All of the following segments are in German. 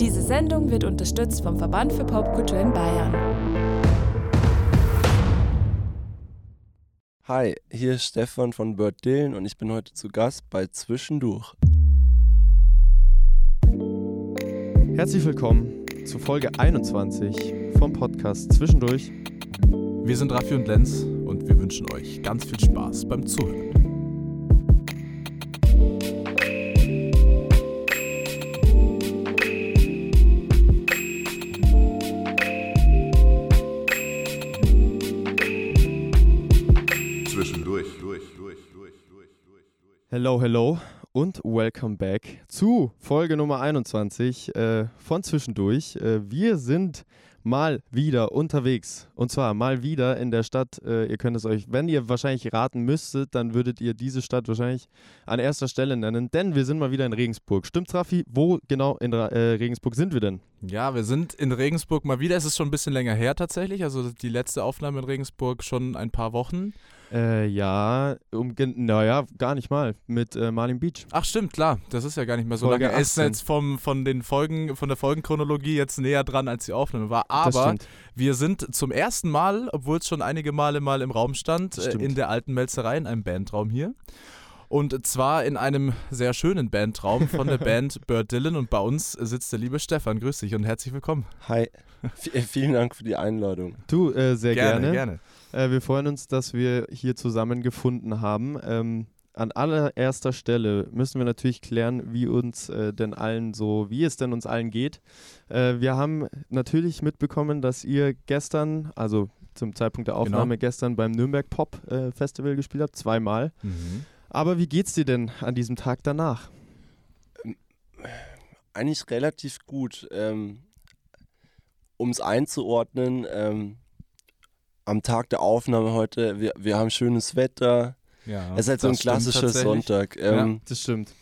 Diese Sendung wird unterstützt vom Verband für Popkultur in Bayern. Hi, hier ist Stefan von Bird Dylan und ich bin heute zu Gast bei Zwischendurch. Herzlich willkommen zu Folge 21 vom Podcast Zwischendurch. Wir sind Raffi und Lenz und wir wünschen euch ganz viel Spaß beim Zuhören. Hello, hello und welcome back zu Folge Nummer 21 äh, von Zwischendurch. Äh, wir sind mal wieder unterwegs und zwar mal wieder in der Stadt. Äh, ihr könnt es euch, wenn ihr wahrscheinlich raten müsstet, dann würdet ihr diese Stadt wahrscheinlich an erster Stelle nennen, denn wir sind mal wieder in Regensburg. Stimmt's, Raffi? Wo genau in äh, Regensburg sind wir denn? Ja, wir sind in Regensburg mal wieder. Es ist schon ein bisschen länger her tatsächlich. Also die letzte Aufnahme in Regensburg schon ein paar Wochen. Äh, ja, um, naja, gar nicht mal. Mit äh, Marlin Beach. Ach stimmt, klar. Das ist ja gar nicht mehr so Folge lange. Es ist 18. jetzt vom, von den Folgen, von der Folgenchronologie jetzt näher dran, als die Aufnahme war. Aber wir sind zum ersten Mal, obwohl es schon einige Male mal im Raum stand, äh, in der alten Melzerei, in einem Bandraum hier. Und zwar in einem sehr schönen Bandraum von der Band Bird Dylan. Und bei uns sitzt der liebe Stefan. Grüß dich und herzlich willkommen. Hi, V vielen Dank für die Einladung. Du, äh, sehr gerne. gerne. Äh, wir freuen uns, dass wir hier zusammengefunden haben. Ähm, an allererster Stelle müssen wir natürlich klären, wie uns äh, denn allen so, wie es denn uns allen geht. Äh, wir haben natürlich mitbekommen, dass ihr gestern, also zum Zeitpunkt der Aufnahme gestern beim Nürnberg Pop äh, Festival gespielt habt, zweimal. Mhm. Aber wie geht's dir denn an diesem Tag danach? Eigentlich relativ gut. Ähm, um es einzuordnen, ähm, am Tag der Aufnahme heute, wir, wir haben schönes Wetter. Ja, es ist halt so ein klassischer. Sonntag. Ähm, Das stimmt.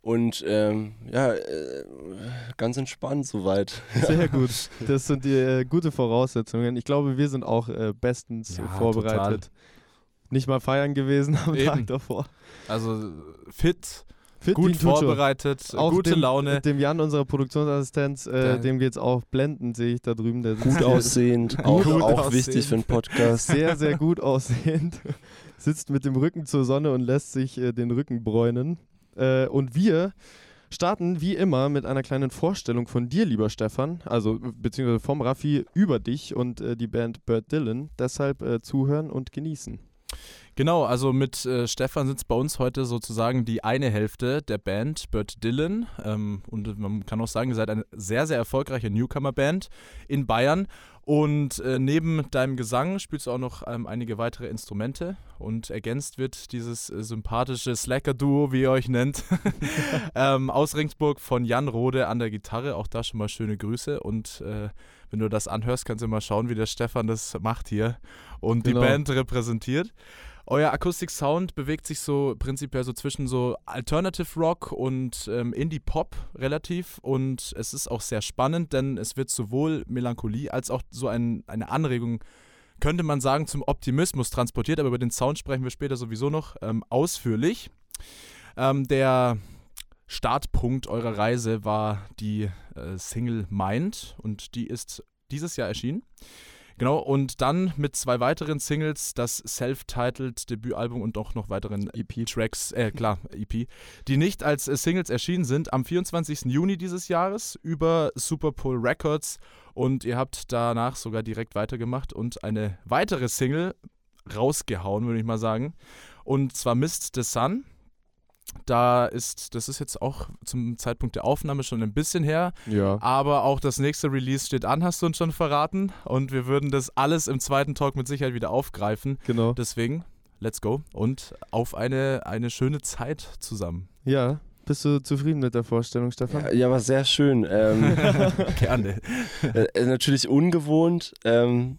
Und ähm, ja, äh, ganz entspannt soweit. Sehr gut. Das sind die äh, gute Voraussetzungen. Ich glaube, wir sind auch äh, bestens Ja, vorbereitet. Nicht mal feiern gewesen am Eben. Tag davor. Also fit, Fit gut vorbereitet, Auch gute dem, Laune. Dem Jan, unserer Produktionsassistenz, äh, dem geht's auch blendend, sehe ich da drüben. Gut aussehend, auch, Gut auch aussehend. wichtig für einen Podcast. Sehr, sehr gut aussehend. Sitzt mit dem Rücken zur Sonne und lässt sich äh, den Rücken bräunen. Äh, und wir starten wie immer mit einer kleinen Vorstellung von dir, lieber Stefan, also beziehungsweise vom Raffi über dich und äh, die Band Bird Dylan. Deshalb äh, zuhören und genießen. Genau, also mit äh, Stefan sitzt bei uns heute sozusagen die eine Hälfte der Band Bird Dylan. Ähm, und man kann auch sagen, ihr seid eine sehr, sehr erfolgreiche Newcomer-Band in Bayern. Und äh, neben deinem Gesang spielst du auch noch ähm, einige weitere Instrumente. Und ergänzt wird dieses äh, sympathische Slacker-Duo, wie ihr euch nennt, ähm, aus Ringsburg von Jan Rode an der Gitarre. Auch da schon mal schöne Grüße. Und äh, wenn du das anhörst, kannst du mal schauen, wie der Stefan das macht hier und Genau. die Band repräsentiert. Euer Akustik-Sound bewegt sich so prinzipiell so zwischen so Alternative Rock und ähm, Indie-Pop relativ und es ist auch sehr spannend, denn es wird sowohl Melancholie als auch so ein, eine Anregung, könnte man sagen, zum Optimismus transportiert, aber über den Sound sprechen wir später sowieso noch ähm, ausführlich. Ähm, der Startpunkt eurer Reise war die äh, Single Mind und die ist dieses Jahr erschienen. Genau, und dann mit zwei weiteren Singles das self-titled Debütalbum und auch noch weiteren EP-Tracks, äh klar, EP, die nicht als äh, Singles erschienen sind, am 24. Juni dieses Jahres über Superpole Records und ihr habt danach sogar direkt weitergemacht und eine weitere Single rausgehauen, würde ich mal sagen. Und zwar Mist the Sun. Da ist, das ist jetzt auch zum Zeitpunkt der Aufnahme schon ein bisschen her, Ja. aber auch das nächste Release steht an, hast du uns schon verraten. Und wir würden das alles im zweiten Talk mit Sicherheit wieder aufgreifen. Genau. Deswegen, let's go und auf eine, eine schöne Zeit zusammen. Ja. Bist du zufrieden mit der Vorstellung, Stefan? Ja, ja, war sehr schön. Ähm, Gerne. äh, äh, natürlich ungewohnt. Ähm,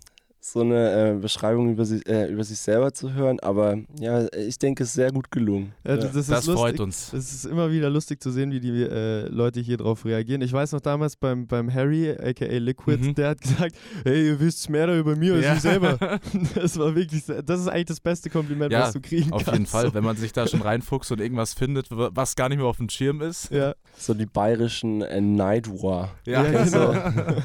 so eine äh, Beschreibung über, sich, äh, über sich selber zu hören, aber ja, ich denke, es ist sehr gut gelungen. Ja, Ja. das ist Das lustig. freut uns. Es ist immer wieder lustig zu sehen, wie die äh, Leute hier drauf reagieren. Ich weiß noch damals beim, beim Harry, aka Liquid, Mhm. der hat gesagt, hey, ihr wisst mehr über mir als Ja. ich selber. Das war wirklich, das ist eigentlich das beste Kompliment, Ja, was du kriegen Auf kannst. jeden Fall, So. wenn man sich da schon reinfuchst und irgendwas findet, was gar nicht mehr auf dem Schirm ist. Ja, So die bayerischen äh, Nightwar. ja, also, genau.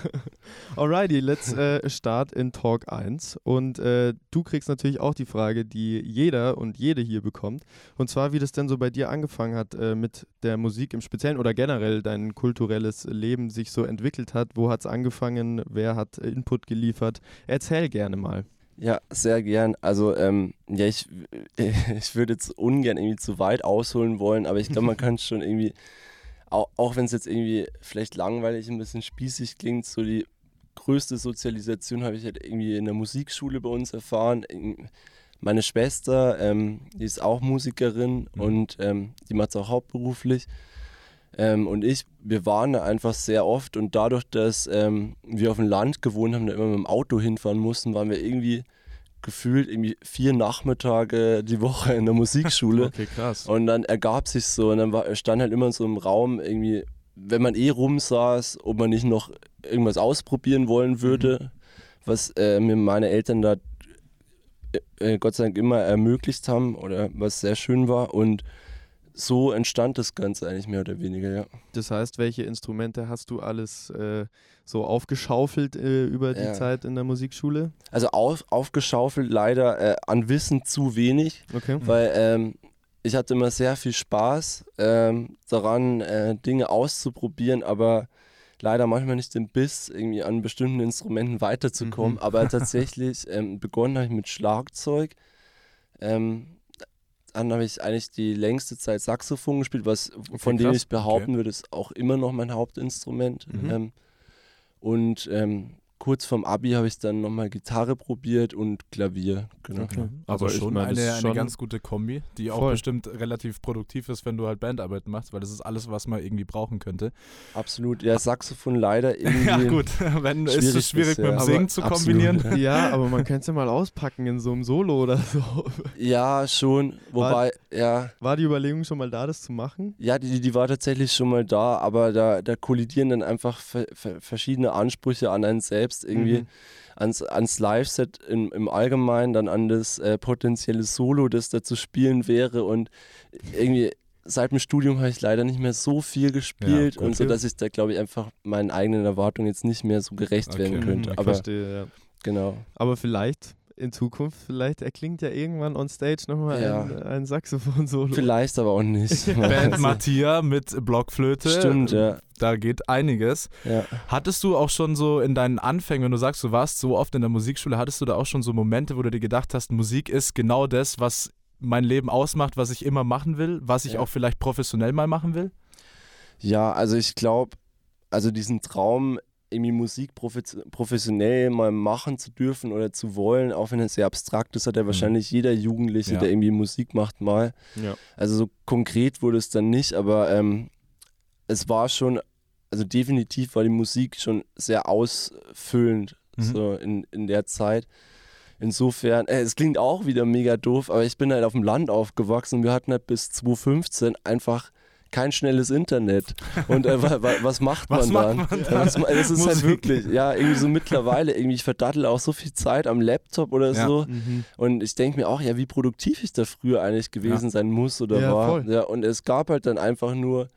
Alrighty, let's äh, start in Talk 1. Und äh, du kriegst natürlich auch die Frage, die jeder und jede hier bekommt. Und zwar, wie das denn so bei dir angefangen hat äh, mit der Musik im Speziellen oder generell dein kulturelles Leben sich so entwickelt hat. Wo hat es angefangen? Wer hat Input geliefert? Erzähl gerne mal. Ja, sehr gern. Also, ähm, ja, ich, ich würde jetzt ungern irgendwie zu weit ausholen wollen, aber ich glaube, man kann schon irgendwie, auch, auch wenn es jetzt irgendwie vielleicht langweilig, ein bisschen spießig klingt, so die größte Sozialisation habe ich halt irgendwie in der Musikschule bei uns erfahren. In- Meine Schwester, ähm, die ist auch Musikerin Mhm. und ähm, die macht es auch hauptberuflich. Ähm, und ich, wir waren da einfach sehr oft und dadurch, dass ähm, wir auf dem Land gewohnt haben, da immer mit dem Auto hinfahren mussten, waren wir irgendwie gefühlt irgendwie vier Nachmittage die Woche in der Musikschule. Okay, krass. Und dann ergab sich so und dann war, stand halt immer so im Raum irgendwie, wenn man eh rumsaß, ob man nicht noch irgendwas ausprobieren wollen würde, was äh, mir meine Eltern da äh, Gott sei Dank immer ermöglicht haben oder was sehr schön war und so entstand das Ganze eigentlich mehr oder weniger, ja. Das heißt, welche Instrumente hast du alles äh, so aufgeschaufelt äh, über die Ja. Zeit in der Musikschule? Also auf, aufgeschaufelt leider äh, an Wissen zu wenig, Okay. weil ähm, ich hatte immer sehr viel Spaß ähm, daran, äh, Dinge auszuprobieren, aber leider manchmal nicht den Biss, irgendwie an bestimmten Instrumenten weiterzukommen. Mhm. Aber tatsächlich ähm, begonnen habe ich mit Schlagzeug. Ähm, dann habe ich eigentlich die längste Zeit Saxophon gespielt, was von dem ich behaupten würde, ist auch immer noch mein Hauptinstrument. Mhm. Ähm, und ähm, kurz vorm Abi habe ich dann nochmal Gitarre probiert und Klavier. Genau. Okay. Also Aber ich schon meine, eine, ist eine schon- ganz gute Kombi, die auch Voll. bestimmt relativ produktiv ist, wenn du halt Bandarbeit machst, weil das ist alles, was man irgendwie brauchen könnte. Absolut. Ja, Saxophon leider irgendwie. Ja gut, wenn ist schwierig es schwierig bisher. mit dem Aber Singen zu absolut, kombinieren. ja. Ja, aber man könnte es ja mal auspacken in so einem Solo oder so. Ja, schon. Wobei, ja, War die Überlegung schon mal da, das zu machen? ja, die, die war tatsächlich schon mal da, aber da, da kollidieren dann einfach ver, ver, verschiedene Ansprüche an einen selbst irgendwie. Mhm. Ans, ans Live-Set im, im Allgemeinen, dann an das äh, potenzielle Solo, das da zu spielen wäre und irgendwie seit dem Studium habe ich leider nicht mehr so viel gespielt gut. und so, dass ich da glaube ich einfach meinen eigenen Erwartungen jetzt nicht mehr so gerecht Okay. werden könnte. Ich aber verstehe, ja. genau. Aber vielleicht in Zukunft, vielleicht erklingt ja irgendwann on stage nochmal Ja. ein, ein Saxophon-Solo. Vielleicht aber auch nicht. Band Mattia mit Blockflöte. Stimmt, ja. Da geht einiges. ja. Hattest du auch schon so in deinen Anfängen, wenn du sagst, du warst so oft in der Musikschule, hattest du da auch schon so Momente, wo du dir gedacht hast, Musik ist genau das, was mein Leben ausmacht, was ich immer machen will, was ich Ja. auch vielleicht professionell mal machen will? Ja, also ich glaube, also diesen Traum, irgendwie Musik profe- professionell mal machen zu dürfen oder zu wollen, auch wenn es sehr abstrakt ist, hat ja wahrscheinlich jeder Jugendliche, Mhm. Ja. der irgendwie Musik macht, mal. Ja. Also so konkret wurde es dann nicht, aber ähm, es war schon, also definitiv war die Musik schon sehr ausfüllend Mhm. so in, in der Zeit. Insofern, äh, es klingt auch wieder mega doof, aber ich bin halt auf dem Land aufgewachsen und wir hatten halt bis 2015 einfach kein schnelles Internet. Und äh, wa, wa, was macht man Was macht dann? man Ja, dann? ma- das ist halt Musik. wirklich, ja, irgendwie so mittlerweile, irgendwie, ich verdattel auch so viel Zeit am Laptop oder Ja. so. Mhm. Und ich denke mir auch, ja, wie produktiv ich da früher eigentlich gewesen sein muss oder Ja, war. voll. Ja, und es gab halt dann einfach nur,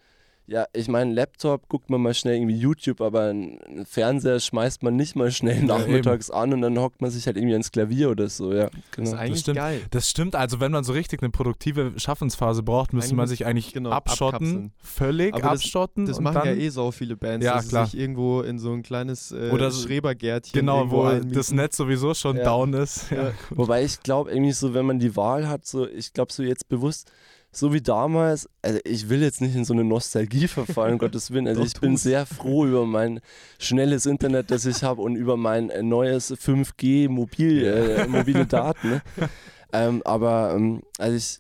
ja, ich meine, Laptop guckt man mal schnell irgendwie YouTube, aber einen Fernseher schmeißt man nicht mal schnell Ja, nachmittags an und dann hockt man sich halt irgendwie ans Klavier oder so, ja. Das ist Genau. eigentlich stimmt. geil. Das stimmt, also wenn man so richtig eine produktive Schaffensphase braucht, müsste man sich eigentlich genau, abschotten, abkapseln. völlig Aber das- abschotten. Das und machen dann, ja eh so viele Bands, Ja, dass sie klar. sich irgendwo in so ein kleines äh, Oder so- Schrebergärtchen Genau, wo einmieten. das Netz sowieso schon Ja. down ist. Ja. Ja. Wobei ich glaube, irgendwie so, wenn man die Wahl hat, so, ich glaube so jetzt bewusst, so wie damals, also ich will jetzt nicht in so eine Nostalgie verfallen, um Gottes Willen. Also Doch, ich bin sehr froh über mein schnelles Internet, das ich habe und über mein äh, neues 5G mobil, äh, mobile Daten. Ne? Ähm, aber ähm, also ich,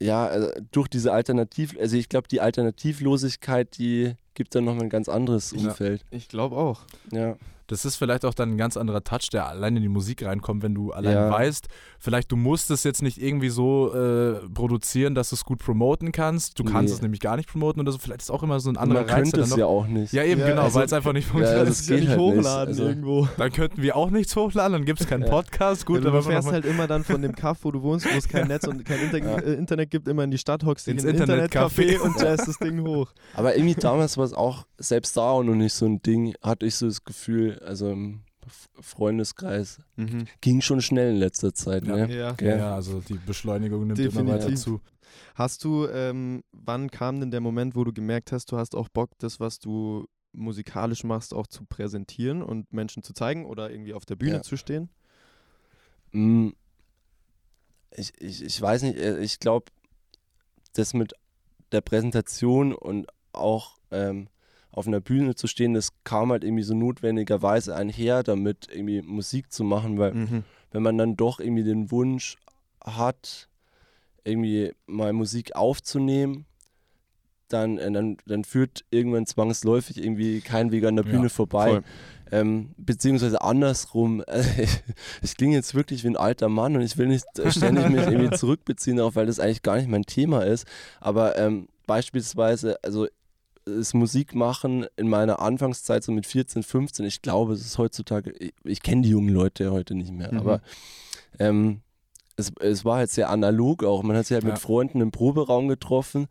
ja, also durch diese Alternativ, also ich glaube, die Alternativlosigkeit, die gibt dann nochmal ein ganz anderes Ja. Umfeld. Ich glaube auch. Ja. Das ist vielleicht auch dann ein ganz anderer Touch, der allein in die Musik reinkommt, wenn du allein Ja. weißt, vielleicht du musst es jetzt nicht irgendwie so äh, produzieren, dass du es gut promoten kannst. Du kannst Nee. es nämlich gar nicht promoten oder so. Vielleicht ist auch immer so ein Und anderer man Reiz. könnte der es dann ja auch nicht. ja, eben Ja, genau, also- weil es einfach nicht Ja, funktioniert. das geht halt nicht. Also- irgendwo. dann könnten wir auch nichts hochladen, dann gibt es keinen Ja. Podcast. Gut, dann du fährst halt immer dann von dem Kaff, wo du wohnst, wo es kein Netz und kein Inter Ja. äh, Internet gibt, immer in die Stadt, hockst dich Ins in Internetcafé. Internetcafé und jazzst das Ding hoch. Aber irgendwie damals war es auch, selbst da auch noch nicht so ein Ding, hatte ich so das Gefühl, also im Freundeskreis, ging schon schnell in letzter Zeit. Ja. Ne? Ja. Ja, also die Beschleunigung nimmt immer weiter Definitiv. zu. Hast du, ähm, wann kam denn der Moment, wo du gemerkt hast, du hast auch Bock, das, was du musikalisch machst, auch zu präsentieren und Menschen zu zeigen oder irgendwie auf der Bühne Ja. zu stehen? Mm, Ich, ich, ich weiß nicht, äh, ich glaube, das mit der Präsentation und auch ähm, auf einer Bühne zu stehen, das kam halt irgendwie so notwendigerweise einher, damit irgendwie Musik zu machen, weil Mhm. wenn man dann doch irgendwie den Wunsch hat, irgendwie mal Musik aufzunehmen, dann, äh, dann, dann führt irgendwann zwangsläufig irgendwie kein Weg an der Ja, Bühne vorbei. voll. Ähm, beziehungsweise andersrum, ich, ich klinge jetzt wirklich wie ein alter Mann und ich will nicht ständig mich irgendwie zurückbeziehen, auch weil das eigentlich gar nicht mein Thema ist. Aber ähm, beispielsweise, also das Musikmachen in meiner Anfangszeit, so mit 14, 15, ich glaube, es ist heutzutage, ich, ich kenne die jungen Leute heute nicht mehr, Mhm. aber ähm, es, es war halt sehr analog auch. Man hat sich halt Ja. mit Freunden im Proberaum getroffen.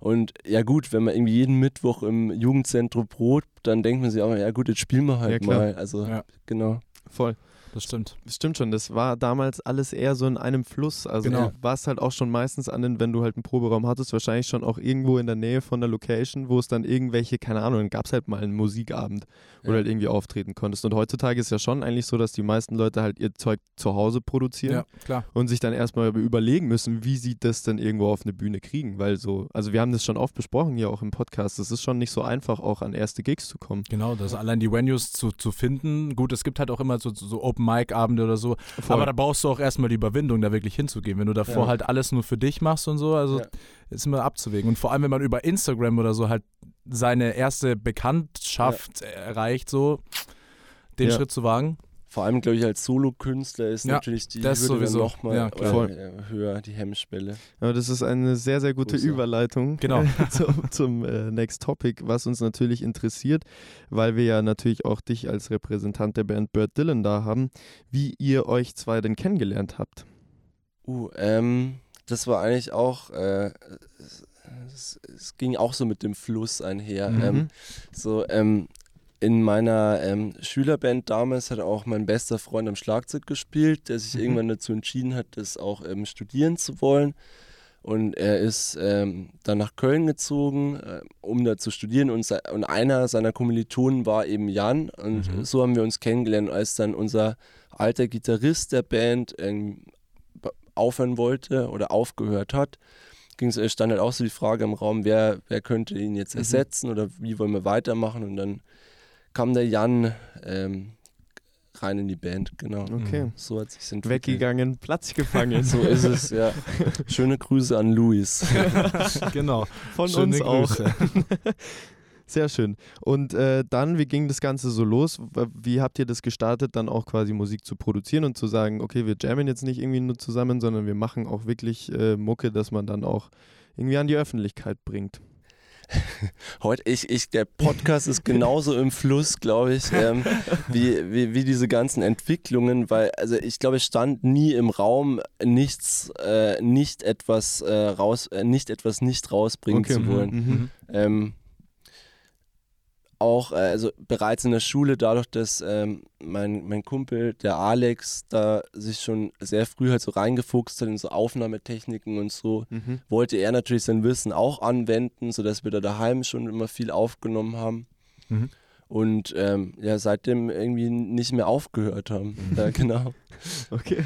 Und ja gut, wenn man irgendwie jeden Mittwoch im Jugendzentrum probt, dann denkt man sich auch mal, ja gut, jetzt spielen wir halt Ja, mal. Also Ja. genau. Voll. Das stimmt. Das stimmt schon, das war damals alles eher so in einem Fluss. Also Genau. du warst halt auch schon meistens an den, wenn du halt einen Proberaum hattest, wahrscheinlich schon auch irgendwo in der Nähe von der Location, wo es dann irgendwelche, keine Ahnung, dann gab es halt mal einen Musikabend, wo du Ja. halt irgendwie auftreten konntest. Und heutzutage ist ja schon eigentlich so, dass die meisten Leute halt ihr Zeug zu Hause produzieren Ja, und sich dann erstmal überlegen müssen, wie sie das denn irgendwo auf eine Bühne kriegen. Weil so, also wir haben das schon oft besprochen hier auch im Podcast, es ist schon nicht so einfach, auch an erste Gigs zu kommen. Genau, das allein die Venues zu, zu finden. Gut, es gibt halt auch immer so, so Open-Mic-Abende oder so. Voll. Aber da brauchst du auch erstmal die Überwindung, da wirklich hinzugehen. Wenn du davor Ja. halt alles nur für dich machst und so, also Ja. ist immer abzuwägen. Und vor allem, wenn man über Instagram oder so halt seine erste Bekanntschaft erreicht, so den Ja. Schritt zu wagen. Vor allem, glaube ich, als Solokünstler ist Ja, natürlich die das Hürde sowieso. nochmal Ja, klar. äh, höher, die Hemmschwelle. Ja, das ist eine sehr, sehr gute Grüße. Überleitung Genau. zum, zum äh, Next Topic, was uns natürlich interessiert, weil wir ja natürlich auch dich als Repräsentant der Band Bird Dylan da haben, wie ihr euch zwei denn kennengelernt habt. Uh, ähm, das war eigentlich auch, äh, es, es ging auch so mit dem Fluss einher. Mhm. Ähm, so, ähm, in meiner ähm, Schülerband damals hat auch mein bester Freund am Schlagzeug gespielt, der sich Mhm. irgendwann dazu entschieden hat, das auch ähm, studieren zu wollen. Und er ist ähm, dann nach Köln gezogen, äh, um da zu studieren. Und, und einer seiner Kommilitonen war eben Jan. Und Mhm. so haben wir uns kennengelernt, als dann unser alter Gitarrist der Band ähm, aufhören wollte oder aufgehört hat. Ging's, äh, stand halt auch so die Frage im Raum, wer, wer könnte ihn jetzt Mhm. ersetzen oder wie wollen wir weitermachen. Und dann kam der Jan ähm, rein in die Band, genau. Okay. So hat sich entwickelt. Weggegangen, Platz gefangen. So ist es, ja. Schöne Grüße an Luis. genau. Von Schöne uns auch. Grüße. Sehr schön. Und äh, dann, wie ging das Ganze so los? Wie habt ihr das gestartet, dann auch quasi Musik zu produzieren und zu sagen, okay, wir jammen jetzt nicht irgendwie nur zusammen, sondern wir machen auch wirklich äh, Mucke, dass man dann auch irgendwie an die Öffentlichkeit bringt. Heute, ich, ich, der Podcast ist genauso im Fluss, glaube ich, ähm, wie, wie, wie diese ganzen Entwicklungen, weil, also ich glaube, es stand nie im Raum, nichts, äh, nicht etwas äh, raus, äh, nicht etwas nicht rausbringen Okay, zu mhm, wollen. mhm. Ähm, auch, äh, also bereits in der Schule, dadurch, dass ähm, mein, mein Kumpel, der Alex, da sich schon sehr früh halt so reingefuchst hat in so Aufnahmetechniken und so, Mhm. wollte er natürlich sein Wissen auch anwenden, sodass wir da daheim schon immer viel aufgenommen haben. Mhm. Und ähm, ja, seitdem irgendwie nicht mehr aufgehört haben. Ja, genau. Okay.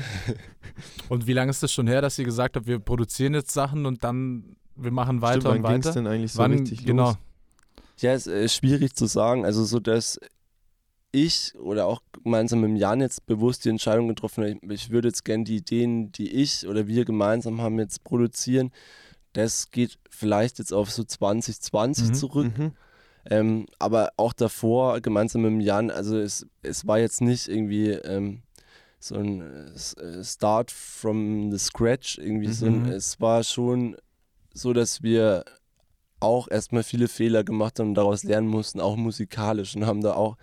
Und wie lange ist das schon her, dass ihr gesagt habt, wir produzieren jetzt Sachen und dann wir machen weiter Stimmt, und wann ging es weiter? denn eigentlich so Wann, richtig genau. los? Ja, es ist schwierig zu sagen. Also so, dass ich oder auch gemeinsam mit Jan jetzt bewusst die Entscheidung getroffen habe, ich, ich würde jetzt gerne die Ideen, die ich oder wir gemeinsam haben, jetzt produzieren. Das geht vielleicht jetzt auf so 2020 Mhm, zurück. Mhm. Ähm, aber auch davor, gemeinsam mit dem Jan, also es, es war jetzt nicht irgendwie ähm, so ein äh, Start from the scratch, irgendwie, Mhm. sondern es war schon so, dass wir auch erstmal viele Fehler gemacht haben und daraus lernen mussten, auch musikalisch und haben da auch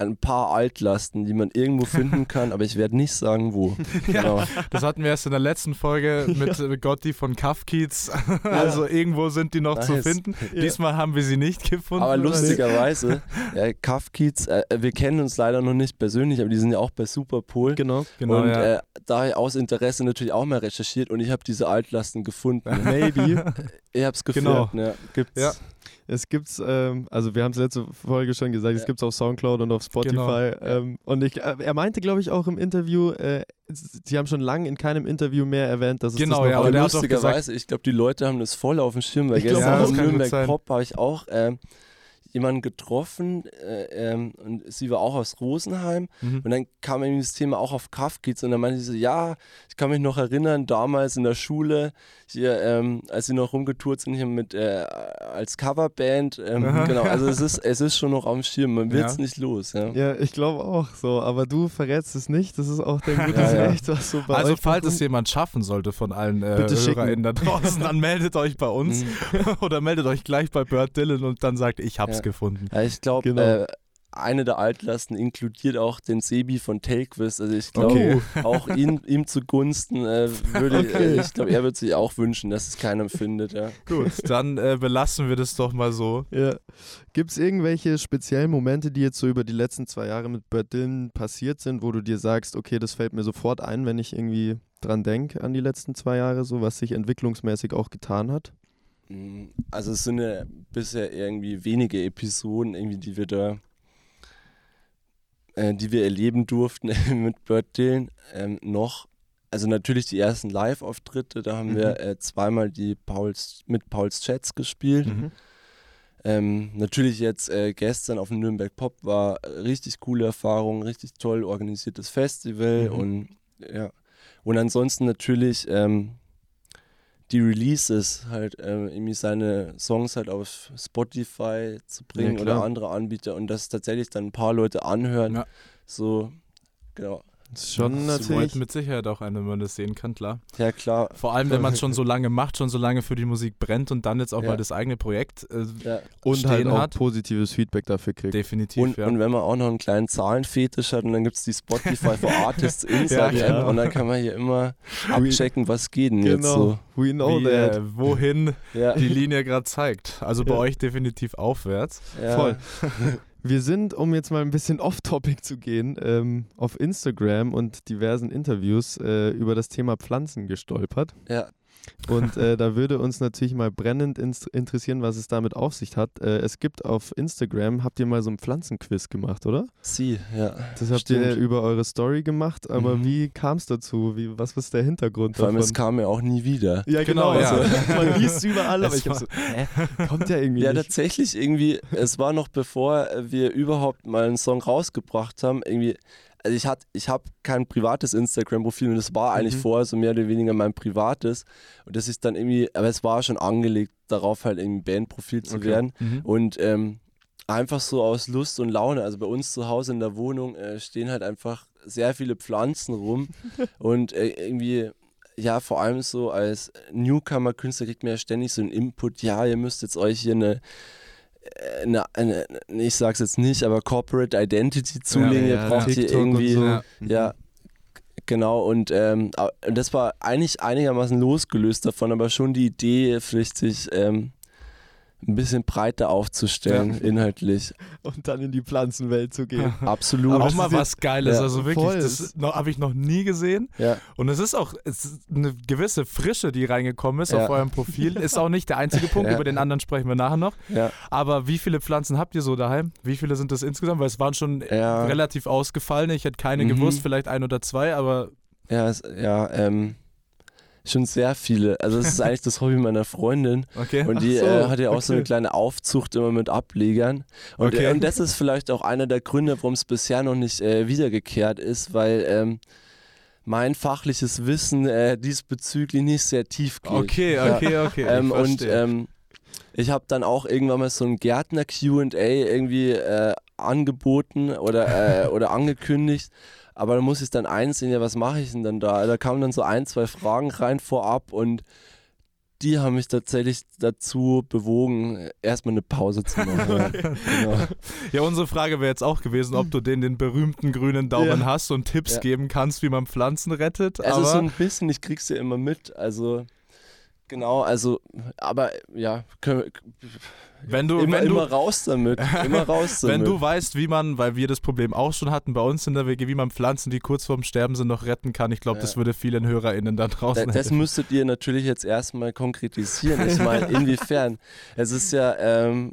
ein paar Altlasten, die man irgendwo finden kann, aber ich werde nicht sagen, wo. Genau. Das hatten wir erst in der letzten Folge mit äh, Gotti von Kafkiez. Also irgendwo sind die noch zu Nice. finden. Diesmal haben wir sie nicht gefunden. Aber lustigerweise, ja, Kafkiez, äh, wir kennen uns leider noch nicht persönlich, aber die sind ja auch bei Superpol. Genau. Genau, und ja. äh, daher aus Interesse natürlich auch mal recherchiert und ich habe diese Altlasten gefunden. Maybe. Ich hab's Genau. gefunden, ja. Gibt's. Ja. Es gibt's, ähm, also wir haben es letzte Folge schon gesagt, es Ja. gibt's auf Soundcloud und auf Spotify. Genau. Ähm, und ich, äh, er meinte, glaube ich, auch im Interview, äh, sie haben schon lange in keinem Interview mehr erwähnt, dass es Genau, das noch ja, Aber aber der hat doch lustigerweise, ich glaube, die Leute haben das voll auf dem Schirm, weil Ich glaub, gestern ja, kann gut Nürnberg. Pop habe ich auch ähm, jemanden getroffen äh, ähm, und sie war auch aus Rosenheim Mhm. und dann kam irgendwie das Thema auch auf Kafkiz und dann meinte sie so, ja, ich kann mich noch erinnern, damals in der Schule, hier, ähm, als sie noch rumgetourt sind hier mit äh, als Coverband, ähm, genau, also es ist, es ist schon noch am Schirm, man will es Ja. nicht los, ja. Ja, ich glaube auch so, aber du verrätst es nicht, das ist auch dein gutes. Recht, was so bei Also euch falls es jemand schaffen sollte von allen äh, Bitte schicken. HörerInnen da draußen, dann meldet euch bei uns Mhm. oder meldet euch gleich bei Bird Dylan und dann sagt, ich hab's Ja. gefunden. Ja, ich glaube, Genau. äh, eine der Altlasten inkludiert auch den Sebi von Takequiz. Also ich glaube, Okay. auch ihn, ihm zugunsten äh, würde ich, Okay. äh, ich glaube, er wird sich auch wünschen, dass es keiner findet. Ja. Gut, dann äh, belassen wir das doch mal so. Ja. Gibt es irgendwelche speziellen Momente, die jetzt so über die letzten zwei Jahre mit Bert Dylan passiert sind, wo du dir sagst, okay, das fällt mir sofort ein, wenn ich irgendwie dran denke an die letzten zwei Jahre, so was sich entwicklungsmäßig auch getan hat? Mm, Also es sind ja bisher irgendwie wenige Episoden, irgendwie, die wir da, äh, die wir erleben durften mit Bird Dylan ähm, noch. Also natürlich die ersten Live-Auftritte, da haben wir äh, zweimal die Pauls, mit Pauls Chats gespielt. Mhm. Ähm, natürlich jetzt äh, gestern auf dem Nürnberg Pop war äh, richtig coole Erfahrung, richtig toll organisiertes Festival Mhm. und ja. Und ansonsten natürlich ähm, die Releases, halt ähm, irgendwie seine Songs halt auf Spotify zu bringen Ja, oder andere Anbieter und dass tatsächlich dann ein paar Leute anhören. Ja. So, genau. Das ist schon Das natürlich. freut mit Sicherheit auch einen, wenn man das sehen kann, klar. Ja klar. Vor allem, wenn man es schon so lange macht, schon so lange für die Musik brennt und dann jetzt auch Ja. mal das eigene Projekt äh, Ja. Und stehen halt auch hat. positives Feedback dafür kriegt. definitiv, Und, ja. und wenn man auch noch einen kleinen Zahlenfetisch hat und dann gibt es die Spotify for Artists Insight Ja, App und dann kann man hier immer abchecken, was geht denn jetzt Genau. so. We know Wie, that. äh, wohin Ja, die Linie gerade zeigt. Also bei Ja. euch definitiv aufwärts. ja. Voll. Wir sind, um jetzt mal ein bisschen off-topic zu gehen, ähm, auf Instagram und diversen Interviews äh, über das Thema Pflanzen gestolpert. Ja, Und äh, da würde uns natürlich mal brennend interessieren, was es damit auf sich hat. Äh, es gibt auf Instagram, habt ihr mal so einen Pflanzenquiz gemacht, oder? sie, ja. Das habt ihr Stimmt. über eure Story gemacht, aber Mhm. wie kam es dazu? Wie, was ist der Hintergrund Vor allem, davon? es kam ja auch nie wieder. ja, Genau, genau. ja. Also, man liest überall, aber Es ich hab war- so, hä? Kommt ja irgendwie Ja, nicht. tatsächlich irgendwie, es war noch bevor wir überhaupt mal einen Song rausgebracht haben, irgendwie, also ich ich habe kein privates Instagram-Profil und das war eigentlich Mhm. vorher so mehr oder weniger mein privates und das ist dann irgendwie, aber es war schon angelegt darauf halt irgendwie ein Bandprofil zu Okay. werden Mhm. und ähm, einfach so aus Lust und Laune, also bei uns zu Hause in der Wohnung äh, stehen halt einfach sehr viele Pflanzen rum und äh, irgendwie ja, vor allem so als Newcomer-Künstler kriegt man ja ständig so einen Input, ja, ihr müsst jetzt euch hier eine, eine, eine ich sag's jetzt nicht, aber Corporate Identity zulegen, ja, ihr braucht hier TikTok und irgendwie, so. Ja. Mhm. ja, genau, und ähm, das war eigentlich einigermaßen losgelöst davon, aber schon die Idee, vielleicht sich ähm, ein bisschen breiter aufzustellen, inhaltlich. Und dann in die Pflanzenwelt zu gehen. Absolut. Aber Auch das mal was Geiles, Ja. also wirklich, Voll. das habe ich noch nie gesehen. ja. Und es ist auch es ist eine gewisse Frische, die reingekommen ist Ja. auf eurem Profil. Ist auch nicht der einzige Punkt, Ja. über den anderen sprechen wir nachher noch. Ja, Aber wie viele Pflanzen habt ihr so daheim? Wie viele sind das insgesamt? Weil es waren schon ja, relativ ausgefallene. Ich hätte keine Mhm. gewusst, vielleicht ein oder zwei, aber ja, es, ja, ähm, schon sehr viele. Also es ist eigentlich das Hobby meiner Freundin okay. und die so, äh, hat ja auch so eine okay. kleine Aufzucht immer mit Ablegern. Und, Okay. äh, und das ist vielleicht auch einer der Gründe, warum es bisher noch nicht äh, wiedergekehrt ist, weil ähm, mein fachliches Wissen äh, diesbezüglich nicht sehr tief geht. Okay, Ja. okay, okay. Ähm, und ähm, Ich habe dann auch irgendwann mal so ein Gärtner QA irgendwie äh, angeboten oder, äh, oder angekündigt. Aber da muss ich dann einsehen, ja, was mache ich denn dann da? Da kamen dann so ein, zwei Fragen rein vorab und die haben mich tatsächlich dazu bewogen, erstmal eine Pause zu machen. genau. Ja, unsere Frage wäre jetzt auch gewesen, ob du den, den berühmten grünen Daumen Ja. hast und Tipps Ja. geben kannst, wie man Pflanzen rettet. Also so ein bisschen, ich krieg's ja immer mit. Also genau, also, aber ja, können, wir- wenn du, immer, wenn du, immer raus damit. Immer raus damit. wenn du weißt, wie man, weil wir das Problem auch schon hatten bei uns in der WG, wie man Pflanzen, die kurz vorm Sterben sind, noch retten kann, ich glaube, Ja. das würde vielen HörerInnen da Da, draußen das helfen. müsstet ihr natürlich jetzt erstmal konkretisieren. Ich meine, inwiefern? Es ist ja, ähm,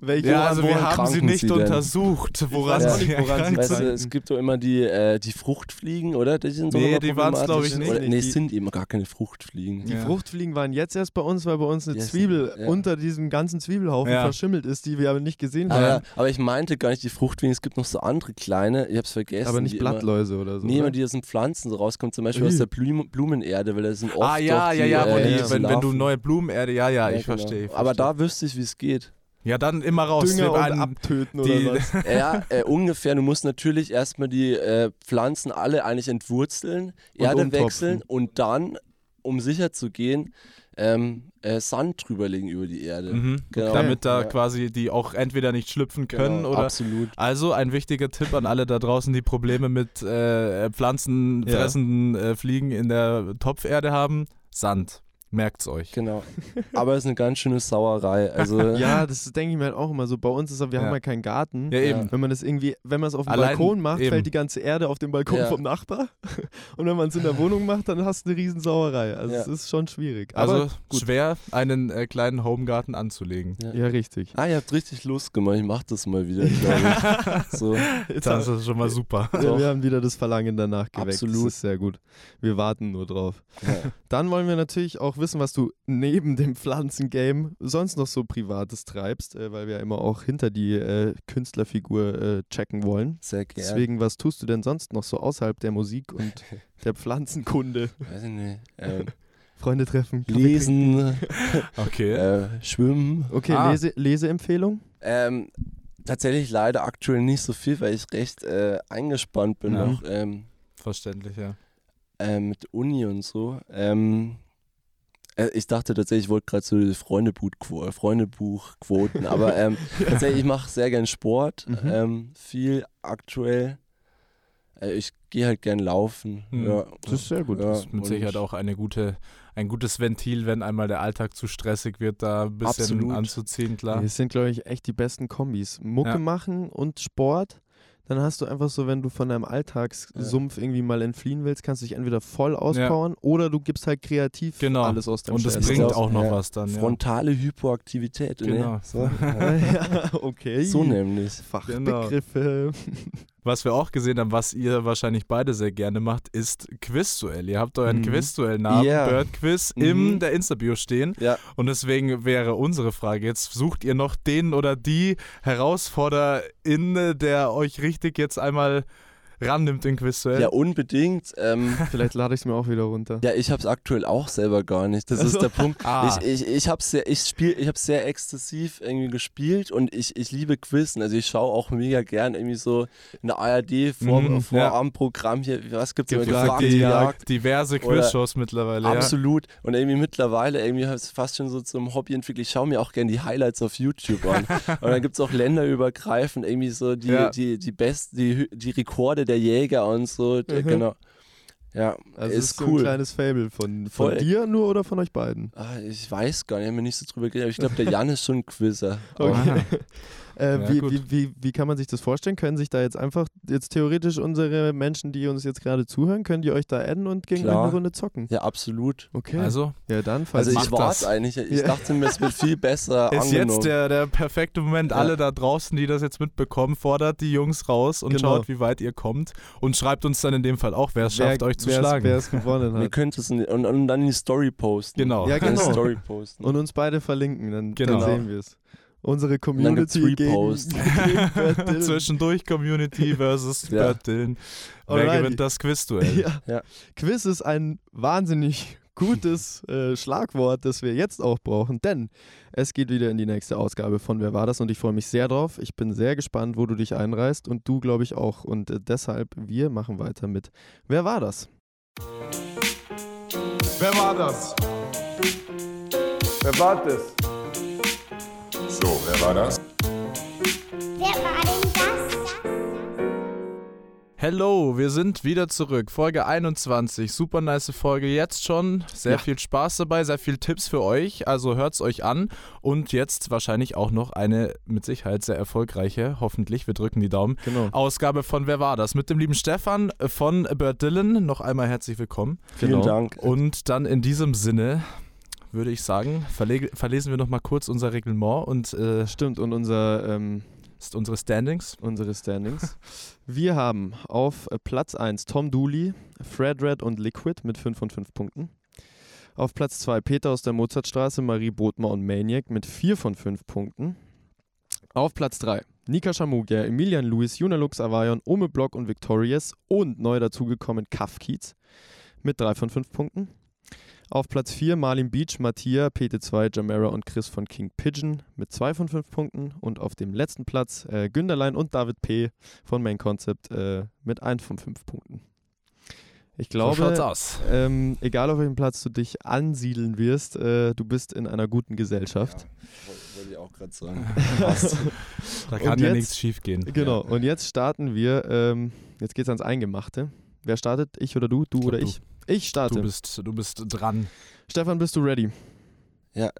Welche Ja, also wir haben sie nicht sie untersucht, woran auch sie woran sie weißt du, es gibt doch immer die, äh, die Fruchtfliegen, oder? Die sind so Nee, immer die waren's, glaub ich, problematisch. nicht. Oder, nee, es sind eben gar keine Fruchtfliegen. Die Ja. Fruchtfliegen waren jetzt erst bei uns, weil bei uns eine Yes. Zwiebel Ja. unter diesem ganzen Zwiebelhaufen Ja. verschimmelt ist, die wir aber nicht gesehen Ah, haben. ja, aber ich meinte gar nicht die Fruchtfliegen, es gibt noch so andere kleine, ich hab's vergessen. aber nicht immer- Blattläuse oder so. Nee, oder? immer die aus den Pflanzen so rauskommen, zum Beispiel Ui. aus der Blum Blumenerde, weil das sind oft Ah ja, ja, ja, äh, wenn, du neue Blumenerde, ja, ja, Ja, ich genau. verstehe. Aber da wüsste ich, wie es geht. Ja, dann immer raus. Dünger und einen- abtöten die- oder was? Ja, äh, ungefähr. Du musst natürlich erstmal die äh, Pflanzen alle eigentlich entwurzeln, Erde umtopfen. wechseln und dann, um sicher zu gehen, ähm, äh, Sand drüberlegen über die Erde. Mhm. Genau. Damit da Ja. quasi die auch entweder nicht schlüpfen können Genau, oder. Absolut. Also ein wichtiger Tipp an alle da draußen, die Probleme mit äh, pflanzenfressenden äh, Fliegen in der Topferde haben. Sand. Merkt's euch. Genau. Aber es ist eine ganz schöne Sauerei. Also, Ja, das denke ich mir halt auch immer so. Bei uns ist, wir Ja. haben ja keinen Garten. Ja, eben. Wenn man das irgendwie, wenn man es auf dem Allein- Balkon macht, eben. fällt die ganze Erde auf den Balkon Ja. vom Nachbar. Und wenn man es in der Wohnung macht, dann hast du eine Riesensauerei. Also Ja. es ist schon schwierig. Aber Also gut. schwer, einen äh, kleinen Homegarten anzulegen. Ja. Ja, richtig. Ah, ihr habt richtig Lust gemacht. Ich mach das mal wieder, glaube ich. So. Jetzt Das ist schon mal super. wir haben wieder das Verlangen danach geweckt. Absolut. Das ist sehr gut. Wir warten nur drauf. Ja. Dann wollen wir natürlich auch wissen, was du neben dem Pflanzengame sonst noch so Privates treibst, äh, weil wir immer auch hinter die äh, Künstlerfigur äh, checken wollen. Sehr gerne. Deswegen, was tust du denn sonst noch so außerhalb der Musik und der Pflanzenkunde? Weiß ich nicht. Ähm, Freunde treffen, Kaffee lesen, Okay. äh, schwimmen. Okay, Ah. Lese Leseempfehlung? Ähm, tatsächlich leider aktuell nicht so viel, weil ich recht äh, eingespannt bin Ja. noch ähm, Verständlich, ja. äh, mit Uni und so. Ähm, äh, ich dachte tatsächlich, ich wollte gerade so die Freundebuch- Freundebuchquoten, aber ähm, tatsächlich, ich mache sehr gern Sport, Mhm. ähm, viel aktuell. Äh, ich gehe halt gern laufen. Mhm. Ja. Das ist sehr gut. Ja, Das ist mit Sicherheit auch eine gute, ein gutes Ventil, wenn einmal der Alltag zu stressig wird, da ein bisschen Absolut. anzuziehen, klar. Das sind, glaube ich, echt die besten Kombis. Mucke Ja. machen und Sport. Dann hast du einfach so, wenn du von deinem Alltagssumpf irgendwie mal entfliehen willst, kannst du dich entweder voll auspowern oder du gibst halt kreativ Genau. alles aus deinem Und das bringt auch noch ja, was dann. Ja. Frontale Hypoaktivität. Genau. Ne? So, ja. ja, okay. so nämlich. Fachbegriffe. Was wir auch gesehen haben, was ihr wahrscheinlich beide sehr gerne macht, ist Quizduell. Ihr habt euren Mhm. Quizduell-Namen, Ja. Bird Quiz, Mhm. in der Insta-Bio stehen. Ja. Und deswegen wäre unsere Frage jetzt, sucht ihr noch den oder die Herausforderin, der euch richtig jetzt einmal rannimmt in Quizduell? Ja, unbedingt. Ähm, Vielleicht lade ich es mir auch wieder runter. Ja, ich hab's aktuell auch selber gar nicht. Das Also- ist der Punkt. Ah. Ich, ich, ich hab's sehr, ich spiel, ich sehr exzessiv irgendwie gespielt und ich, ich liebe Quizzen. Also ich schaue auch mega gern irgendwie so in der ARD vor, Mhm, Vorabendprogramm hier, was gibt's immer? Gefragt, Gefragt, gejagt. diverse Quizshows mittlerweile. Absolut. Und irgendwie mittlerweile, irgendwie habe ich es fast schon so zum Hobby entwickelt. Ich schaue mir auch gerne die Highlights auf YouTube an. und dann gibt es auch länderübergreifend irgendwie so die, Ja. die, die besten, die, Hü- die Rekorde der Jäger und so. D- Mhm. Genau. Ja, Also ist ist so cool. ein kleines Fable von, von Voll. dir nur oder von euch beiden? Ah, ich weiß gar nicht, ich habe mir nicht so drüber geredet, aber ich glaube, der Jan ist schon ein Quizzer. Okay. Äh, Ja, wie, wie, wie, wie kann man sich das vorstellen? Können sich da jetzt einfach, jetzt theoretisch unsere Menschen, die uns jetzt gerade zuhören, können die euch da adden und gegen Klar. eine Runde zocken? Ja, absolut. Okay. Also, ja, dann, falls Also ich warte eigentlich. Ich Ja. dachte mir, es wird viel besser ist angenommen. jetzt der, der perfekte Moment. Ja. Alle da draußen, die das jetzt mitbekommen, fordert die Jungs raus und Genau. schaut, wie weit ihr kommt. Und schreibt uns dann in dem Fall auch, wer es schafft, euch zu wer's- schlagen. Wer es gewonnen Ihr hat. könnt es in, und, und dann in die Story posten. Genau. Ja, In die genau. Story posten. Und uns beide verlinken, dann, Genau. dann sehen wir es. Unsere Community gegen. Zwischendurch Community versus Ja. Bert. Wer Alrighty. gewinnt das Quizduell? Ja. Ja. Quiz ist ein wahnsinnig gutes äh, Schlagwort, das wir jetzt auch brauchen, denn es geht wieder in die nächste Ausgabe von Wer war das? Und ich freue mich sehr drauf. Ich bin sehr gespannt, wo du dich einreißt und du, glaube ich, auch. Und äh, deshalb, wir machen weiter mit Wer war das? Wer war das? Wer war das? So, wer war das? Wer war denn das? Hello, wir sind wieder zurück. Folge 21. Super nice Folge jetzt schon. Sehr Ja. viel Spaß dabei, sehr viel Tipps für euch. Also hört's euch an. Und jetzt wahrscheinlich auch noch eine mit Sicherheit sehr erfolgreiche, hoffentlich, wir drücken die Daumen, Genau. Ausgabe von Wer war das? Mit dem lieben Stefan von Bert Dylan. Noch einmal herzlich willkommen. Vielen Genau. Dank. Und dann in diesem Sinne würde ich sagen, verle verlesen wir noch mal kurz unser Reglement und äh, Stimmt, und unser, ähm, ist unsere Standings. unsere Standings. Wir haben auf Platz 1 Tom Dooley, Fred Red und Liquid mit 5 von 5 Punkten. Auf Platz 2 Peter aus der Mozartstraße, Marie Bodmer und Maniac mit 4 von 5 Punkten. Auf Platz 3 Nika Shamugia, Emilian Lewis, Junalux Avayon, Ome Block und Victorious und neu dazugekommen Kafkiez mit 3 von 5 Punkten. Auf Platz 4 Marlin Beach, Mattia, PT2, Jamera und Chris von King Pigeon mit 2 von 5 Punkten. Und auf dem letzten Platz äh, Günderlein und David P. von Main Concept äh, mit 1 von 5 Punkten. Ich so glaube, aus. ähm, egal auf welchem Platz du dich ansiedeln wirst, äh, du bist in einer guten Gesellschaft. Wollte ich auch gerade sagen. Da kann Und ja jetzt- nichts schief gehen. Genau, und jetzt starten wir, ähm, jetzt geht's ans Eingemachte. Wer startet? Ich oder du? Du glaub, oder du. Ich? Starte. Du bist, du bist dran. Stefan, bist du ready? Ja,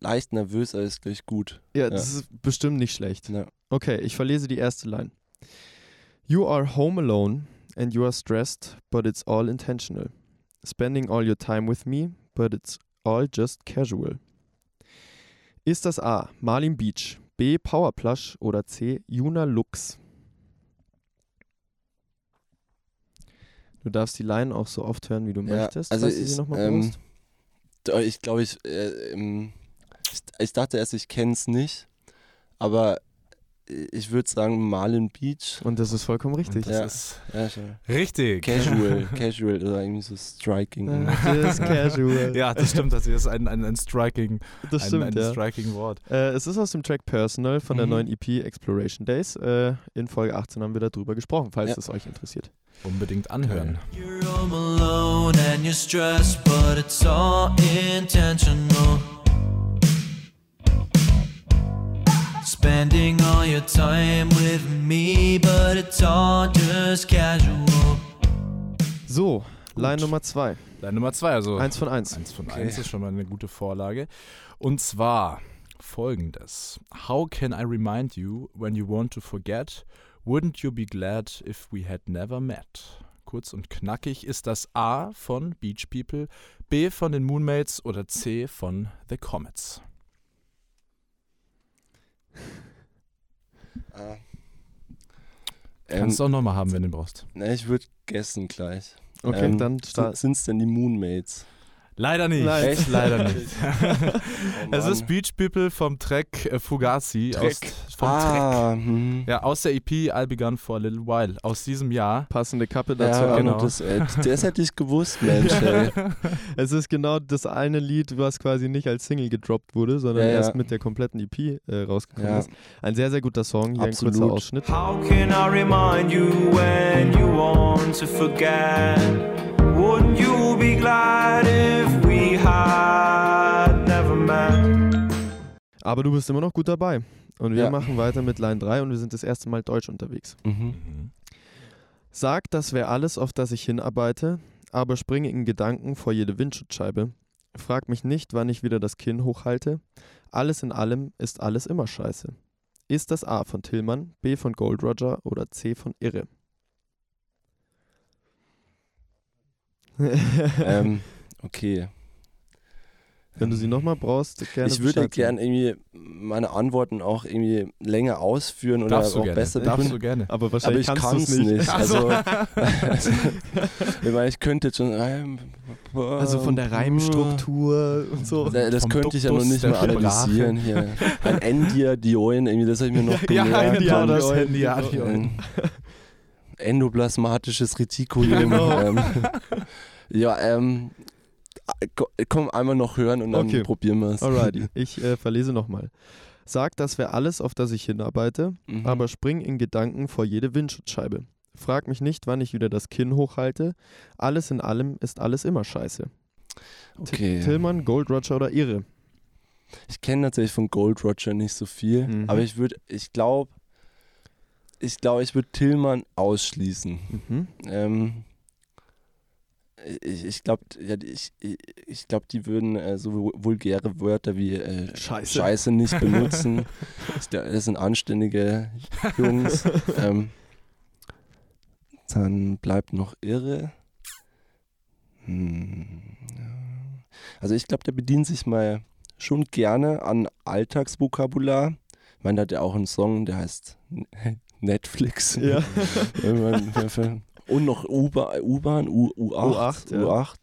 leicht nervös, aber ist gleich gut. Ja, das ist bestimmt nicht schlecht. Ja. Okay, ich verlese die erste Line. You are home alone and you are stressed, but it's all intentional. Spending all your time with me, but it's all just casual. Ist das A. Marlin Beach, B. Powerplush oder C. Juna Lux? Du darfst die Line auch so oft hören, wie du Ja, möchtest, also ich, ähm, Ich glaube, ich, äh, ich, ich dachte erst, ich kenne es nicht, aber ich würde sagen Marlin Beach. Und das ist vollkommen richtig. Das Ja. ist Ja, richtig. Casual, casual oder irgendwie so striking. Just casual. Ja, das stimmt. Das ist ein, ein, ein striking, das ein, stimmt, ein ja. striking Wort. Äh, es ist aus dem Track Personal von der Mhm. neuen EP Exploration Days. Äh, in Folge 18 haben wir darüber gesprochen, falls Ja. es euch interessiert. Unbedingt anhören. You're home alone and you're stressed, but it's all intentional. Spending all your time with me, but it's all just casual. So, Line Nummer 2. Deine Nummer zwei, also Eins von eins. Eins von Okay. eins ist schon mal eine gute Vorlage. Und zwar folgendes. How can I remind you when you want to forget? Wouldn't you be glad if we had never met? Kurz und knackig ist das A von Beach People, B von den Moonmates oder C von The Comets. Ah. Kannst du Ähm, auch nochmal haben, wenn du brauchst. na, ich würde guessen gleich. Okay, Ähm, dann. Sind es denn die Moonmates? Leider nicht. Nein. Echt? Leider nicht. Oh es ist Beach People vom Track äh, Fugazi. Aus, Track. vom Track. ah, hm. Ja, aus der EP I'll Be Gone for a Little While. Aus diesem Jahr. Passende Kappe dazu. Ja, genau. das, äh, das hätte ich gewusst, Mensch. Ey. Es ist genau das eine Lied, was quasi nicht als Single gedroppt wurde, sondern Ja, ja. erst mit der kompletten EP äh, rausgekommen Ja. ist. Ein sehr, sehr guter Song. Hier ein kurzer Absolut. Ausschnitt. How can I remind you when you want to forget? Wouldn't you be glad if we had never met? Aber du bist immer noch gut dabei. Und wir Ja. machen weiter mit Line 3 und wir sind das erste Mal deutsch unterwegs. Mhm. Sag, das wäre alles, auf das ich hinarbeite, aber springe in Gedanken vor jede Windschutzscheibe. Frag mich nicht, wann ich wieder das Kinn hochhalte. Alles in allem ist alles immer scheiße. Ist das A von Tillmann, B von Gold Roger oder C von Irre? Ähm, okay. Wenn du sie nochmal brauchst, gerne ich würde gerne irgendwie meine Antworten auch irgendwie länger ausführen oder Darfst du auch gerne. besser Darfst begründen. du gerne. Aber Aber wahrscheinlich ich kannst kann du es nicht. nicht. Ach so. Also, ich meine, ich könnte jetzt schon. Also von der Reimstruktur und so. Da- Das Vom könnte ich ja noch nicht mal analysieren hier. Ein Endiadioin, irgendwie, das habe ich mir noch Ja, gemerkt. Das Endiadioin. ähm, Endoplasmatisches Retikulum. Genau. Ähm, ja, ähm, äh, ko- komm, einmal noch hören und dann Okay. probieren wir es. Alrighty. Ich äh, verlese nochmal. Sag, das wäre alles, auf das ich hinarbeite, Mhm. aber spring in Gedanken vor jede Windschutzscheibe. Frag mich nicht, wann ich wieder das Kinn hochhalte. Alles in allem ist alles immer scheiße. okay. Tillmann, Gold Roger oder Irre? Ich kenne natürlich von Gold Roger nicht so viel, Mhm. aber ich würde, ich glaube, ich glaube, ich würde Tillmann ausschließen. Mhm. Ähm, ich ich glaube, ja, ich, ich, glaub, die würden äh, so vu- vulgäre Wörter wie äh, Scheiße. Scheiße nicht benutzen. Das sind anständige Jungs. ähm, dann bleibt noch irre. Hm. Also ich glaube, der bedient sich mal schon gerne an Alltagsvokabular. Ich meine, der hat ja auch einen Song, der heißt Netflix. Ja. Und noch U-Bahn, U-Bahn, U- U8. U8, ja. U8.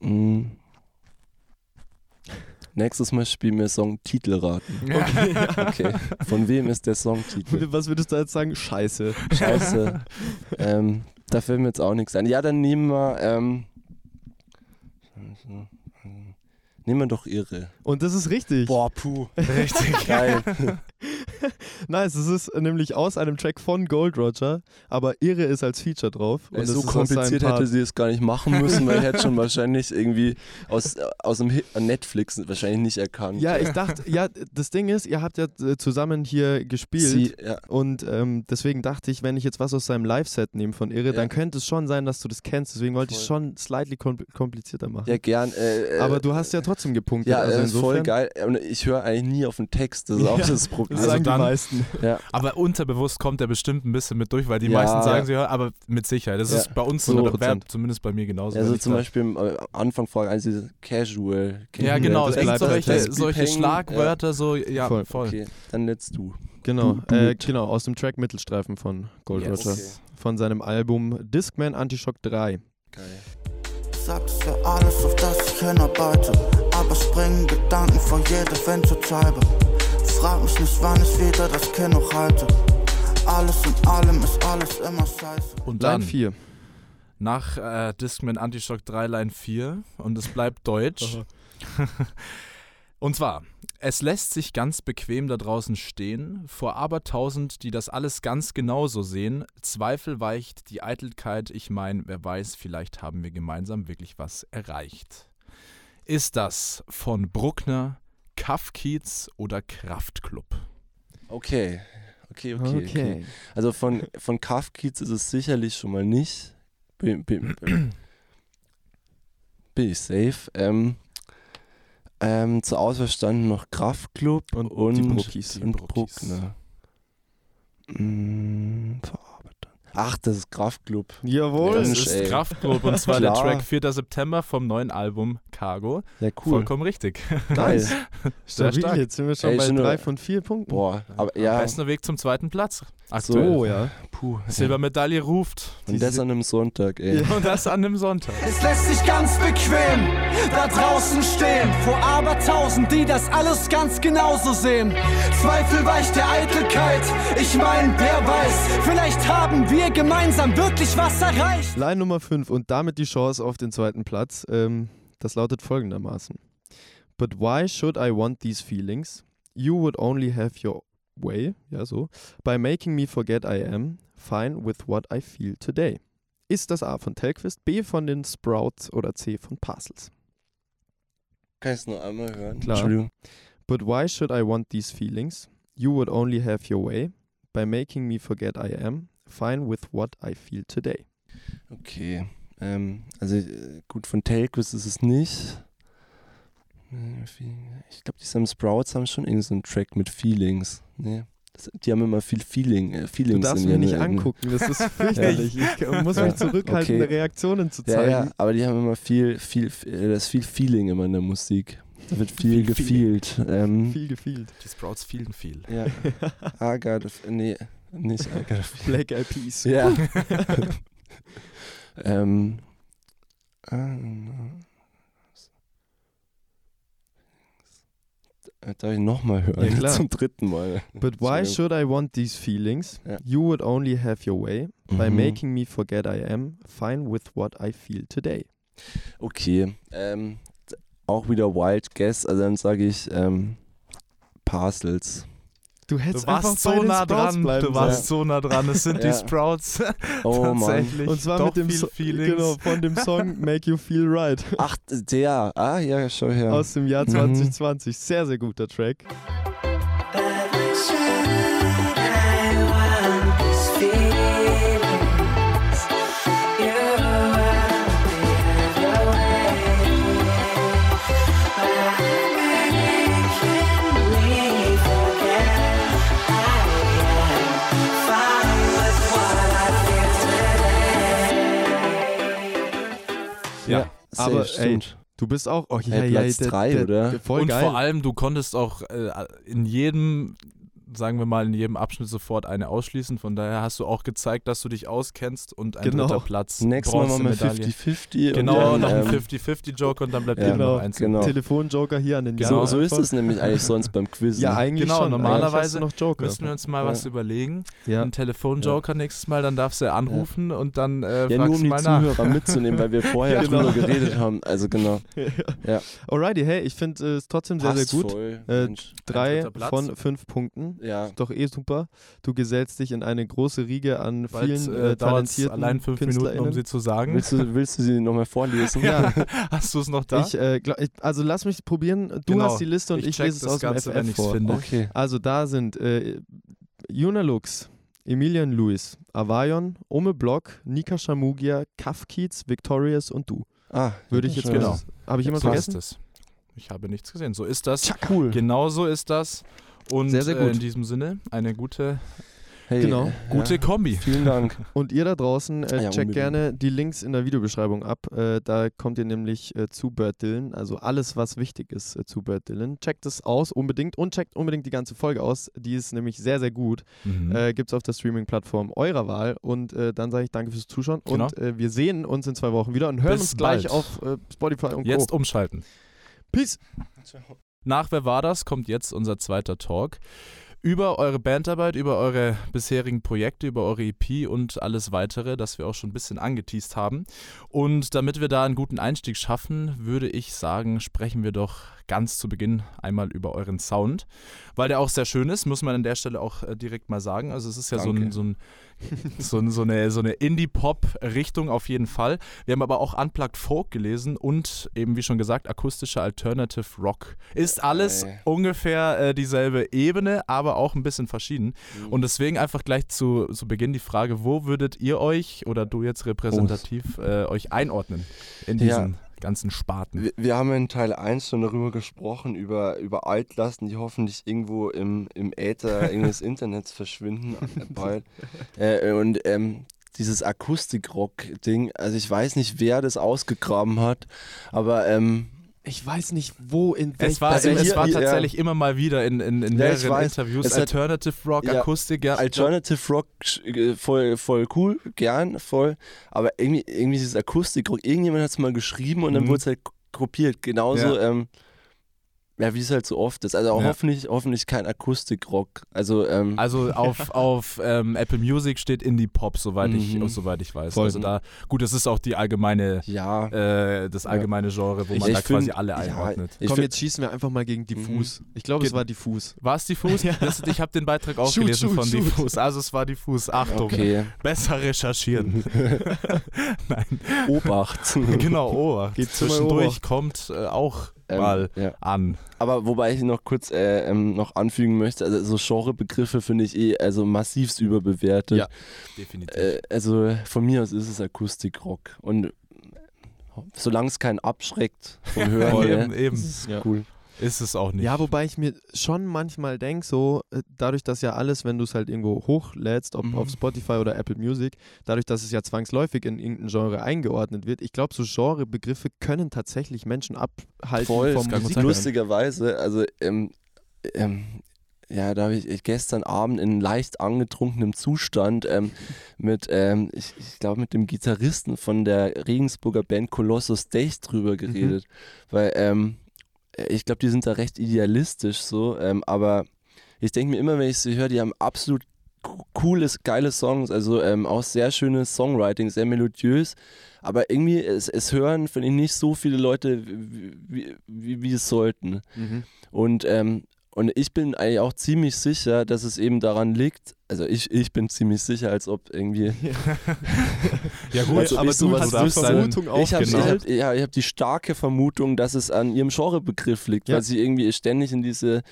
Mm. Nächstes Mal spielen wir Song Titelraten. Okay. Von wem ist der Songtitel? Was würdest du jetzt sagen? Scheiße. Scheiße. ähm, da fällt mir jetzt auch nichts ein. Ja, dann nehmen wir. Ähm, Scheiße. nehmen wir doch Irre. Und das ist richtig. Boah, puh. Richtig. Geil. Nice, es ist nämlich aus einem Track von Gold Roger, aber Irre ist als Feature drauf. Und so kompliziert hätte sie es gar nicht machen müssen, weil ich hätte schon wahrscheinlich irgendwie aus, aus dem Hit, Netflix wahrscheinlich nicht erkannt. Ja, ich dachte, ja, das Ding ist, ihr habt ja äh, zusammen hier gespielt. Sie, ja. Und ähm, deswegen dachte ich, wenn ich jetzt was aus seinem Live-Set nehme von Irre, Ja. dann könnte es schon sein, dass du das kennst. Deswegen wollte ich es Voll. schon slightly kompl- komplizierter machen. ja, gern. Äh, äh, Aber du hast ja trotzdem gepunktet. Ja, also äh, voll insofern, geil. Und ich höre eigentlich nie auf den Text. Das ist auch Ja, das Problem. Das Also sagen dann- die meisten. ja. Aber unterbewusst kommt er bestimmt ein bisschen mit durch, weil die Ja. meisten sagen Ja. sie ja, aber mit Sicherheit. Das Ja. ist bei uns so, oder 100%. wäre zumindest bei mir genauso. Also zum Beispiel am äh, Anfang Frage 1 diese Casual. Ja, genau, das echt bleibt so halt solche, solche Schlagwörter, so, ja, Voll. voll. Okay, dann letzt du. Genau, Du- äh, genau, aus dem Track Mittelstreifen von Gold Yes. Roger. Okay. Von seinem Album Discman Antishock 3. Geil. Sag, es wär alles, auf das ich hinarbeite. Aber springen Gedanken vor jede Windschutzscheibe. Frag mich nicht, wann ich wieder das Kinn halte. Alles in allem ist alles immer scheiße. Und Line dann 4. nach äh, Discman Antishock 3 Line 4 und es bleibt deutsch. und zwar, es lässt sich ganz bequem da draußen stehen, vor abertausend, die das alles ganz genauso sehen. Zweifel weicht die Eitelkeit, ich meine, wer weiß, vielleicht haben wir gemeinsam wirklich was erreicht. Ist das von Bruckner, Kaffkiez oder Kraftklub? Okay. Okay, okay, okay. Also von, von Kafkiez ist es sicherlich schon mal nicht. Bin, bin, bin, bin ich safe. Ähm, ähm, zur Auswahl standen noch Kraftklub Und und, die Bruckis. und. Bruckner. Mm, verarbeitet. Ach, das ist Kraftklub. Jawohl. Das Mensch, ist ey. Kraftklub und zwar der. Track 4. September vom neuen Album Cargo. Ja, cool. Vollkommen richtig. Geil. Sehr Stabil, stark. jetzt sind wir schon Ey, bei schon drei von vier Punkten. Boah, aber ja, Bester Weg zum zweiten Platz. so, Aktuell. Oh ja. puh. Silbermedaille ruft. Und das an einem Sonntag, ey. Und das an einem Sonntag. Es lässt sich ganz bequem da draußen stehen, vor abertausend, die das alles ganz genauso sehen. Zweifel weicht der Eitelkeit, ich mein, wer weiß, vielleicht haben wir gemeinsam wirklich was erreicht. Line Nummer 5 und damit die Chance auf den zweiten Platz. Ähm, das lautet folgendermaßen. But why should I want these feelings? You would only have your way, ja so, by making me forget I am fine with what I feel today. Ist das A von Telquist, B von den Sprouts oder C von Parcels? Kann ich es nur einmal hören? Klar. Entschuldigung. But why should I want these feelings? You would only have your way by making me forget I am fine with what I feel today. Okay. Ähm, also äh, gut, von Tailquist ist es nicht. Ich glaube, die Sam Sprouts haben schon irgendeinen so einen Track mit Feelings. Nee. Das, die haben immer viel Feeling, äh, Du Feelings darfst in mich nicht angucken, das ist fürchterlich. Ich muss mich Ja, zurückhalten, okay. Reaktionen zu Ja, zeigen. ja, aber die haben immer viel, viel, äh, da ist viel Feeling immer in der Musik. Da wird viel, Viel gefühlt. Ähm, Viel gefielt. Die Sprouts vielen viel. ja. I got a, f- nee, nicht I got a feel. Black Eyed Peas. Ja. ähm. äh, Darf ich nochmal hören? Ja. Zum dritten Mal. But why should I want these feelings? Ja. You would only have your way by Mhm. making me forget I am fine with what I feel today. Okay, ähm, auch wieder Wild Guess, also dann sage ich ähm, Parcels. Du Du hättest einfach warst so nah dran. bleiben Du warst sollen. so nah dran. Es sind die Ja. Sprouts. Oh Mann. Tatsächlich. Und zwar Doch mit dem viel so Feelings. genau, von dem Song Make You Feel Right Ach, der, ah ja, schau her. aus dem Jahr Mhm. 2020. Sehr, sehr guter Track. Ja, safe, aber, ey. Du bist auch. Oh, ja, Hey, ja, Platz der- drei, der, oder? Der, voll und geil. vor allem, du konntest auch äh, in jedem, sagen wir mal, in jedem Abschnitt sofort eine ausschließen. Von daher hast du auch gezeigt, dass du dich auskennst und ein Genau. dritter Platz. Nächstes Mal machen wir Bronzemedaille. 50-50. Genau, und noch ein ähm, 50-50-Joke und dann bleibt ja, eben genau, noch eins. genau. Telefonjoker hier an den So, Jan so ist es nämlich eigentlich sonst beim Quiz. Ja, eigentlich Genau, schon. normalerweise noch Joker. Müssen wir uns mal was Ja. überlegen. ja. Ein Telefonjoker nächstes Mal, dann darfst du anrufen und dann äh, Ja, fragst nur um die mal nach. Zuhörer mitzunehmen, weil wir vorher Ja, genau. drüber geredet haben. Also genau. Ja. Alrighty, hey, ich finde es trotzdem sehr, sehr gut. Äh. Drei von fünf Punkten. Ja. Ist doch eh super. Du gesellst dich in eine große Riege an Bald vielen äh, äh, talentierten allein fünf Minuten, um sie zu sagen. Willst du, willst du sie nochmal vorlesen? Ja, Hast du es noch da? ich, äh, glaub, ich, also lass mich probieren. Du Genau. hast die Liste und ich, check lese es das aus Ganze, dem FF vor. finde. Okay. Also da sind äh, Juna Lux, Emilian Lewis, Avayon, Ome Block, Nika Shamugia, Kafkiez, Victorious und du. Ah, Würde ich jetzt. Genau. Habe ich jemand so vergessen? ist es. Ich habe nichts gesehen. So ist das. Cool. Genau so ist das. Und Sehr, sehr Äh, gut. in diesem Sinne eine gute, Hey, Genau. gute Ja. Kombi. Vielen Dank. Und ihr da draußen, äh, Ja, checkt unbedingt. gerne die Links in der Videobeschreibung ab. Äh, da kommt ihr nämlich äh, zu Bird Dylan, also alles, was wichtig ist äh, zu Bird Dylan. Checkt es aus unbedingt und checkt unbedingt die ganze Folge aus. Die ist nämlich sehr, sehr gut. Mhm. Äh, Gibt es auf der Streaming-Plattform eurer Wahl. Und äh, dann sage ich danke fürs Zuschauen. Genau. Und äh, wir sehen uns in zwei Wochen wieder und hören Bis uns gleich bald. auf äh, Spotify und Jetzt Co. umschalten. Peace. Nach Wer war das kommt jetzt unser zweiter Talk. Über eure Bandarbeit, über eure bisherigen Projekte, über eure EP und alles weitere, das wir auch schon ein bisschen angeteased haben. Und damit wir da einen guten Einstieg schaffen, würde ich sagen, sprechen wir doch ganz zu Beginn einmal über euren Sound, weil der auch sehr schön ist, muss man an der Stelle auch äh, direkt mal sagen. Also es ist ja so, ein, Danke. so, ein, so, ein, so eine, so eine Indie-Pop-Richtung auf jeden Fall. Wir haben aber auch Unplugged Folk gelesen und eben wie schon gesagt, akustischer Alternative Rock. Ist alles Ey. ungefähr äh, dieselbe Ebene, aber auch ein bisschen verschieden. Mhm. Und deswegen einfach gleich zu, zu Beginn die Frage, wo würdet ihr euch oder du jetzt repräsentativ äh, euch einordnen in Ja. Ganzen Sparten? Wir, wir haben in Teil 1 schon darüber gesprochen, über, über Altlasten, die hoffentlich irgendwo im, im Äther des Internets verschwinden äh, bald. Äh, und ähm, dieses Akustikrock-Ding, also ich weiß nicht, wer das ausgegraben hat, aber ähm, Ich weiß nicht, wo, in Es welchem war, Also es hier- war hier- tatsächlich immer mal wieder in, in, in Ja, mehreren. Interviews Es hat- Alternative Rock, Ja, Akustik, ja. Alternative Rock äh, voll, voll cool, gern, voll. Aber irgendwie, irgendwie dieses Akustikrock, irgendjemand hat es mal geschrieben und dann Mhm. wurde es halt kopiert. Genauso, ähm, ja, wie es halt so oft ist. Also auch Ja. hoffentlich, hoffentlich kein Akustikrock. Also, ähm, Also auf, auf ähm, Apple Music steht Indie Pop, soweit, ich, Mhm. soweit ich weiß. Voll. Also da, gut, das ist auch die allgemeine, ja. äh, das allgemeine Genre, wo Ich- man ich da quasi find- alle ja, einordnet. Ich Komm, find- jetzt schießen wir einfach mal gegen Diffus. Ich glaube, es war Diffus. War es diffus? Das, ich habe den Beitrag auch Shoot, gelesen shoot, von shoot. diffus. Also es war diffus. Achtung, okay. besser recherchieren. Nein, Obacht. genau, Geht zu mal zwischendurch Obacht. kommt äh, auch Ähm, mal ja. an. Aber wobei ich noch kurz äh, ähm, noch anfügen möchte, also so Genrebegriffe finde ich eh also massivst überbewertet. Ja. Definitiv. Äh, also von mir aus ist es Akustikrock. Und solange es keinen abschreckt vom Hören, Voll, her, eben, eben. ist es Ja. cool. Ist es auch nicht. Ja, wobei ich mir schon manchmal denke, so, äh, dadurch, dass ja alles, wenn du es halt irgendwo hochlädst, ob Mhm. auf Spotify oder Apple Music, dadurch, dass es ja zwangsläufig in irgendein Genre eingeordnet wird, ich glaube, so Genrebegriffe können tatsächlich Menschen abhalten Voll, vom Musik lustigerweise, also ähm, ähm, ja, da habe ich gestern Abend in leicht angetrunkenem Zustand ähm, mit, ähm, ich, ich glaube, mit dem Gitarristen von der Regensburger Band Colossus Days drüber geredet, weil ähm, ich glaube, die sind da recht idealistisch so, ähm, aber ich denke mir immer, wenn ich sie höre, die haben absolut co- cooles, geile Songs, also ähm, auch sehr schönes Songwriting, sehr melodiös. Aber irgendwie, es, es hören, finde ich, nicht so viele Leute, wie, wie, wie, wie es sollten. Mhm. Und, ähm, und ich bin eigentlich auch ziemlich sicher, dass es eben daran liegt, also ich, ich bin ziemlich sicher, als ob irgendwie. Ja gut, als ob aber ich du hast die. Vermutung Ich habe Genau. hab, ja, ich hab die starke Vermutung, dass es an ihrem Genrebegriff liegt, Ja. weil sie irgendwie ständig in diese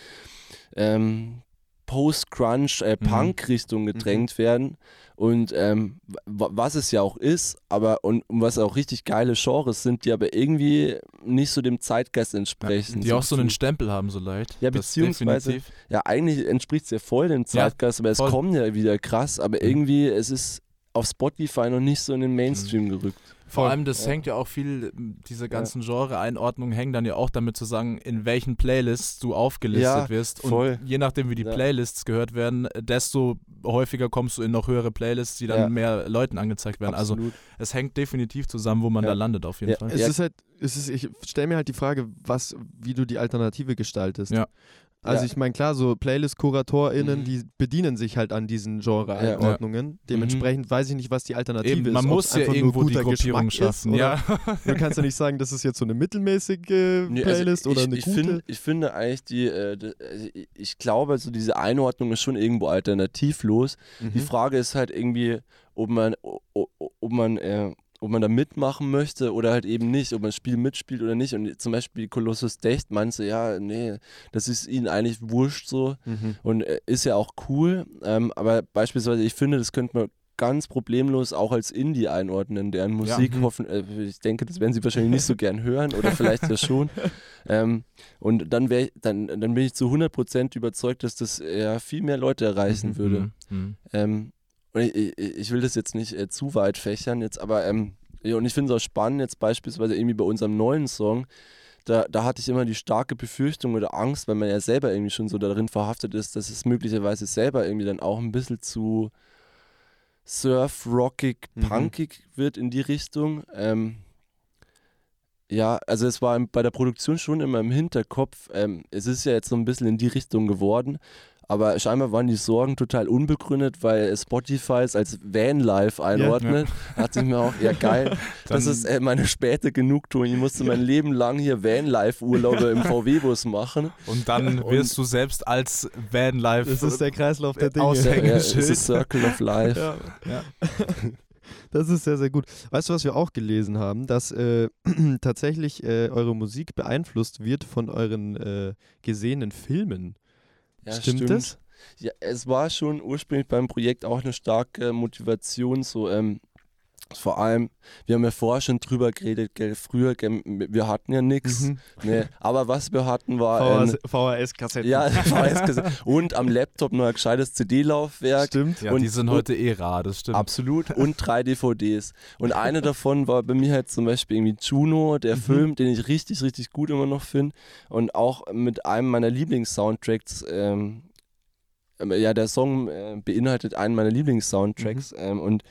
ähm, Post-Crunch, äh, Mhm. Punk-Richtung gedrängt werden. Und ähm, wa- was es ja auch ist, aber und, und was auch richtig geile Genres sind, die aber irgendwie nicht so dem Zeitgeist entsprechen. die auch so einen. Stempel haben, so leicht. Ja, beziehungsweise- definitiv. Ja, eigentlich entspricht es ja voll dem Ja, Zeitgeist, aber es voll. kommt ja wieder krass, aber Mhm. irgendwie, es ist auf Spotify noch nicht so in den Mainstream gerückt. Vor Voll. allem, das Ja. hängt ja auch viel, diese ganzen Genre-Einordnungen hängen dann ja auch damit zusammen, in welchen Playlists du aufgelistet Ja, wirst. voll. Und je nachdem, wie die Ja. Playlists gehört werden, desto häufiger kommst du in noch höhere Playlists, die dann Ja. mehr Leuten angezeigt werden. Also Absolut. es hängt definitiv zusammen, wo man Ja. da landet auf jeden Ja. Fall. Es Ja. ist halt, es ist, ich stelle mir halt die Frage, was, wie du die Alternative gestaltest. Ja. Also Ja. ich meine, klar, so Playlist-KuratorInnen, Mhm. die bedienen sich halt an diesen Genre-Einordnungen. Dementsprechend weiß ich nicht, was die Alternative Eben, ist. man muss ja einfach nur irgendwo die Gruppierung Geschmack ist schaffen. oder- Ja. Du kannst ja nicht sagen, das ist jetzt so eine mittelmäßige Nee, also Playlist ich, oder eine ich gute. Find, ich finde eigentlich, die, äh, die, also ich- glaube, also diese Einordnung ist schon irgendwo alternativlos. Die Mhm. Frage ist halt irgendwie, ob man, ob man, äh, ob man da mitmachen möchte oder halt eben nicht, ob man das Spiel mitspielt oder nicht. Und zum Beispiel Colossus Decht meinte, ja, nee, das ist ihnen eigentlich wurscht so Mhm. und äh, ist ja auch cool. Ähm, aber beispielsweise, ich finde, das könnte man ganz problemlos auch als Indie einordnen, deren Musik Mhm. hoffen, äh, ich denke, das werden sie wahrscheinlich nicht so gern hören oder vielleicht ja schon. Ähm, und dann, wär, dann, dann bin ich zu 100% überzeugt, dass das ja viel mehr Leute erreichen würde. Mhm. Mhm. Ähm, und ich, ich, will das jetzt nicht äh, zu weit fächern, jetzt, aber ähm, ja, und ich finde es auch spannend, jetzt beispielsweise irgendwie bei unserem neuen Song, da, da hatte ich immer die starke Befürchtung oder Angst, weil man ja selber irgendwie schon so darin verhaftet ist, dass es möglicherweise selber irgendwie dann auch ein bisschen zu surf-rockig, Mhm. punkig wird in die Richtung. Ähm, ja, also es war bei der Produktion schon immer im Hinterkopf. Ähm, es ist ja jetzt so ein bisschen in die Richtung geworden. Aber scheinbar waren die Sorgen total unbegründet, weil Spotify es als Vanlife einordnet. Da dachte ich mir auch, ja geil, das ist äh, meine späte Genugtuung. Ich musste mein Leben lang hier Vanlife-Urlaube im VW-Bus machen. Und dann wirst du selbst als Vanlife Das ist der Kreislauf der Dinge. Aus- Ja, ja, ist Circle of Life. Ja. Ja. Das ist sehr, sehr gut. Weißt du, was wir auch gelesen haben? Dass äh, tatsächlich äh, eure Musik beeinflusst wird von euren äh, gesehenen Filmen. Ja, stimmt, das? Ja, es war schon ursprünglich beim Projekt auch eine starke Motivation, so ähm, vor allem, wir haben ja vorher schon drüber geredet, gell, früher, gell, wir hatten ja nichts, Mhm. nee, aber was wir hatten war VHS-Kassetten. ja, VHS und am Laptop noch ein gescheites CD-Laufwerk. Stimmt. Ja, Und- die sind und- heute eh rar, das stimmt. Absolut. Und drei DVDs. Und eine davon war bei mir halt zum Beispiel irgendwie Juno, der Mhm. Film, den ich richtig, richtig gut immer noch finde. Und auch mit einem meiner Lieblings-Soundtracks. Ähm, ja, der Song äh, beinhaltet einen meiner Mhm. Lieblings-Soundtracks. Ähm, und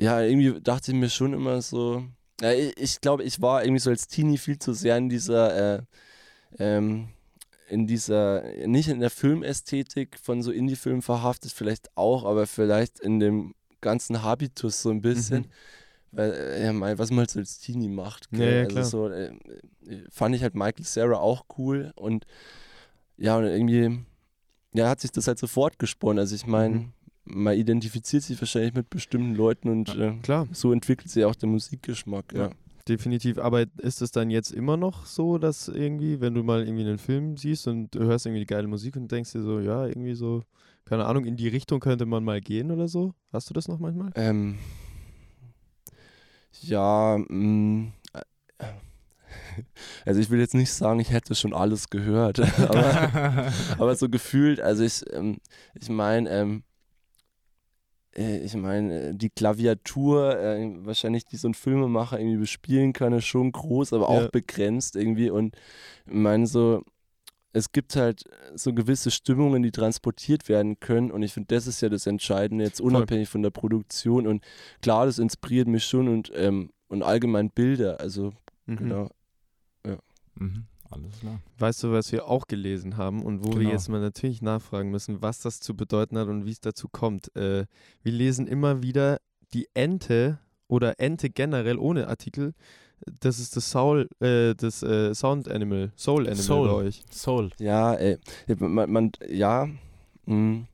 ja, irgendwie dachte ich mir schon immer so. Ja, ich, ich glaube, ich war irgendwie so als Teenie viel zu sehr in dieser. Äh, ähm, in dieser, nicht in der Filmästhetik von so Indie-Filmen verhaftet, vielleicht auch, aber vielleicht in dem ganzen Habitus so ein bisschen. Mhm. Weil, äh, ja, mein, was man halt so als Teenie macht. Ja, ja, also so, äh, äh, fand ich halt Michael Sarah auch cool und ja, und irgendwie, ja, hat sich das halt so fortgesponnen. Also ich meine, Mhm. Man identifiziert sich wahrscheinlich mit bestimmten Leuten und äh, Klar, so entwickelt sich auch der Musikgeschmack, ja. Ja. definitiv. Aber ist es dann jetzt immer noch so, dass irgendwie, wenn du mal irgendwie einen Film siehst und du hörst irgendwie geile Musik und denkst dir so, ja, irgendwie so, keine Ahnung, in die Richtung könnte man mal gehen oder so? Hast du das noch manchmal? Ähm, ja, mh, äh, also ich will jetzt nicht sagen, ich hätte schon alles gehört, aber, aber so gefühlt, also ich, ähm, ich meine, ähm, äh, ich meine, äh, die Klaviatur, äh, wahrscheinlich, die so ein Filmemacher irgendwie bespielen kann, ist schon groß, aber auch Ja. begrenzt irgendwie. Und ich meine, so, es gibt halt so gewisse Stimmungen, die transportiert werden können. Und ich finde, das ist ja das Entscheidende, jetzt unabhängig von der Produktion. Und klar, das inspiriert mich schon und, ähm, und allgemein Bilder. Also, Mhm. genau. Mhm. Alles klar. Weißt du, was wir auch gelesen haben und wo wir Genau. jetzt mal natürlich nachfragen müssen, was das zu bedeuten hat und wie es dazu kommt? Äh, wir lesen immer wieder die Ente oder Ente generell ohne Artikel. Das ist das Soul, äh, das äh, Sound Animal, Soul Animal Soul. bei euch. Soul. Ja, ey. Man, man ja, mh,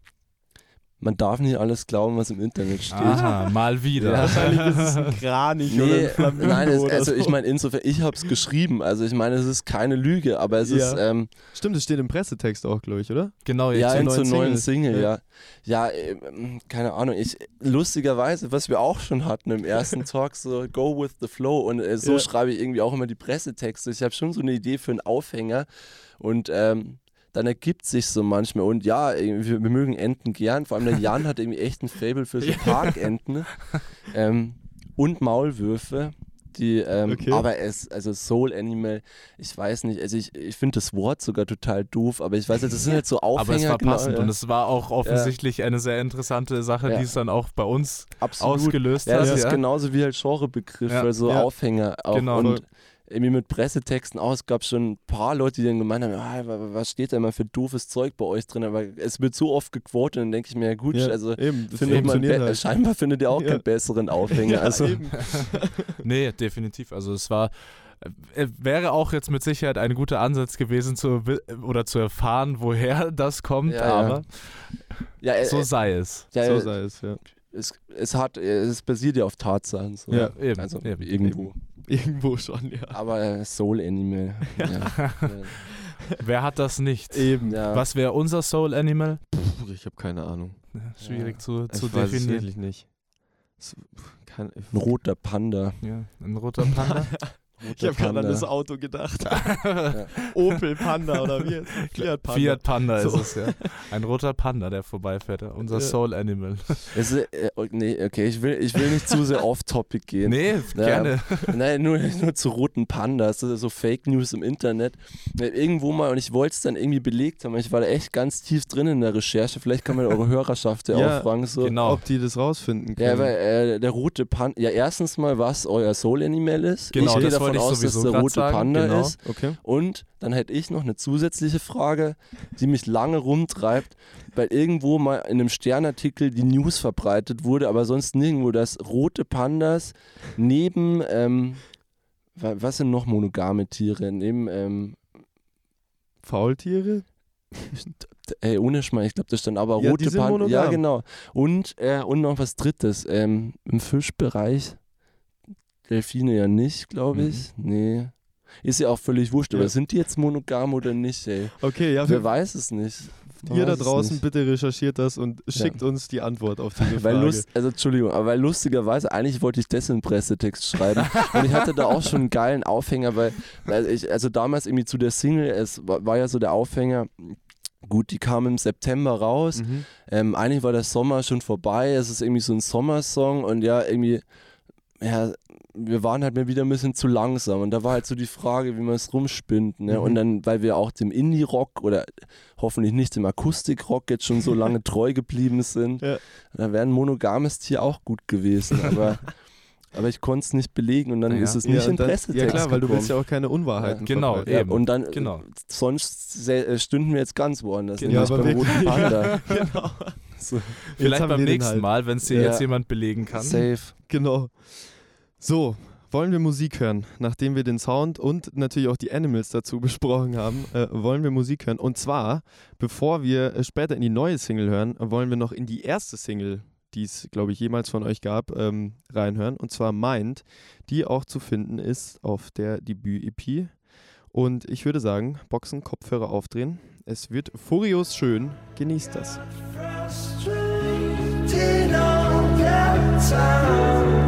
man darf nicht alles glauben, was im Internet steht. Aha, mal wieder. Ja. Wahrscheinlich ist es ein Kranich oder Nee, ein Flamingo nein, es, oder also so. ich meine, insofern, ich habe es geschrieben. Also ich meine, es ist keine Lüge, aber es Ja. ist, ähm, Stimmt, es steht im Pressetext auch, glaube ich, oder? Genau, ja, jetzt in zur zur neuen neuen Single. Single, ja. Ja, ähm, keine Ahnung. Ich, lustigerweise, was wir auch schon hatten im ersten Talk, so go with the flow. Und äh, so Ja. schreibe ich irgendwie auch immer die Pressetexte. Ich habe schon so eine Idee für einen Aufhänger. Und ähm, dann ergibt sich so manchmal. Und ja, wir, wir mögen Enten gern. Vor allem der Jan hat irgendwie echt ein Fable für so Parkenten. ähm, und Maulwürfe. Die, ähm, Okay. aber es, also Soul Animal, ich weiß nicht, also ich, ich finde das Wort sogar total doof, aber ich weiß nicht, das sind halt so Aufhänger. Aber es war genau, passend ja. und es war auch offensichtlich eine sehr interessante Sache, Ja. die es dann auch bei uns Absolut. ausgelöst Ja, hat. das ist ja. genauso wie halt Genrebegriff, Ja. also Ja. Aufhänger auch. Genau. Und irgendwie mit Pressetexten auch. Es gab schon ein paar Leute, die dann gemeint haben, ah, wa- wa- was steht da immer für doofes Zeug bei euch drin? Aber es wird so oft gequotet, dann denke ich mir, ja gut, Ja, also eben, findet man halt. scheinbar findet ihr auch Ja. keinen besseren Aufhänger. Ja, also eben. Nee, definitiv. Also es war äh, wäre auch jetzt mit Sicherheit ein guter Ansatz gewesen zu oder zu erfahren, woher das kommt, Ja, ja. aber ja, äh, so sei es. ja, so äh, sei es, ja. es, es hat, äh, es basiert ja auf Tatsachen. So. Ja, eben, Also eben, irgendwo. Irgendwo schon, ja. Aber äh, Soul Animal. Ja. ja. Wer hat das nicht? Eben. ja. Was wäre unser Soul Animal? Puh, ich habe keine Ahnung. Schwierig Ja. zu, zu ich weiß es definieren. wirklich nicht. Kein, Ein roter Panda. Ja, ein roter Panda. ich habe gerade an das Auto gedacht. Opel Panda oder wie? Fiat Panda. Fiat Panda So. ist es, ja. Ein roter Panda, der vorbeifährt. Unser Ja. Soul Animal. Ist, äh, nee, okay, ich will, ich will nicht zu sehr off-topic gehen. Nee, Ja. gerne. Nein, nur, nur zu roten Pandas. Das ist so Fake News im Internet. Ja, Irgendwo mal, und ich wollte es dann irgendwie belegt haben. Ich war da echt ganz tief drin in der Recherche. Vielleicht kann man eure Hörerschaft ja, Ja, auch fragen. So. Genau. Ob die das rausfinden können. Ja, weil äh, der rote Panda, ja, erstens mal, was euer Soul Animal ist. Genau, ich gehe das davon aus, dass der rote sagen, Panda genau. ist. Okay. Und dann hätte ich noch eine zusätzliche Frage, die mich lange rumtreibt, weil irgendwo mal in einem Sternartikel die News verbreitet wurde, aber sonst nirgendwo, dass rote Pandas neben, ähm, wa- was sind noch monogame Tiere? Neben, ähm, Faultiere? ey, ohne Schmarrn, ich glaube, da stand aber Ja, rote Pandas. Ja, genau. Und, äh, und noch was Drittes, ähm, im Fischbereich, Delfine ja nicht, glaube ich. Nee. Ist ja auch völlig wurscht, Mhm. Ja. aber sind die jetzt monogam oder nicht, ey? Okay, ja, Wer weiß es nicht. Man ihr da draußen bitte recherchiert das und schickt uns die Antwort auf diese Weil Frage. Lust, also Entschuldigung, aber weil lustigerweise, eigentlich wollte ich den Pressetext schreiben. und ich hatte da auch schon einen geilen Aufhänger, weil, weil ich, also damals irgendwie zu der Single, es war, war ja so der Aufhänger, gut, die kam im September raus. Mhm. Ähm, eigentlich war der Sommer schon vorbei, es ist irgendwie so ein Sommersong und ja, irgendwie, ja, wir waren halt mal wieder ein bisschen zu langsam und da war halt so die Frage, wie man es rumspinnt. Ne? Mhm. Und dann, weil wir auch dem Indie-Rock oder hoffentlich nicht dem Akustik-Rock jetzt schon so lange treu geblieben sind, Ja. da wäre ein monogames Tier auch gut gewesen, aber, aber ich konnte es nicht belegen und dann Ja. ist es Ja, nicht in und dann, Pressetext ja klar, weil du willst ja auch keine Unwahrheiten Genau. Ja, eben. und dann, Genau. sonst äh, stünden wir jetzt ganz woanders, Ja, nämlich aber beim roten Panda. genau. So, Vielleicht beim nächsten halt. Mal, wenn es dir Ja. jetzt jemand belegen kann. safe. Genau. So, wollen wir Musik hören? Nachdem wir den Sound und natürlich auch die Animals dazu besprochen haben, äh, wollen wir Musik hören. Und zwar, bevor wir äh, später in die neue Single hören, wollen wir noch in die erste Single, die es, glaube ich, jemals von euch gab, ähm, reinhören. Und zwar Mind, die auch zu finden ist auf der Debüt-EP. Und ich würde sagen, Boxen, Kopfhörer aufdrehen. Es wird furios schön. Genießt das. You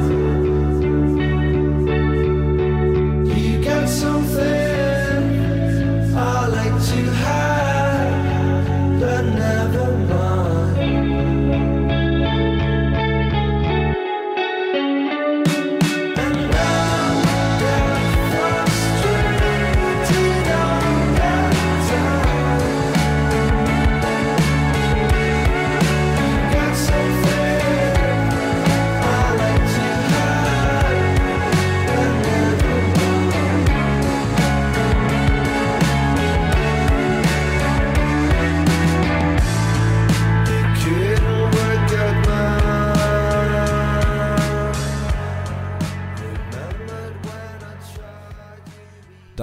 to hide,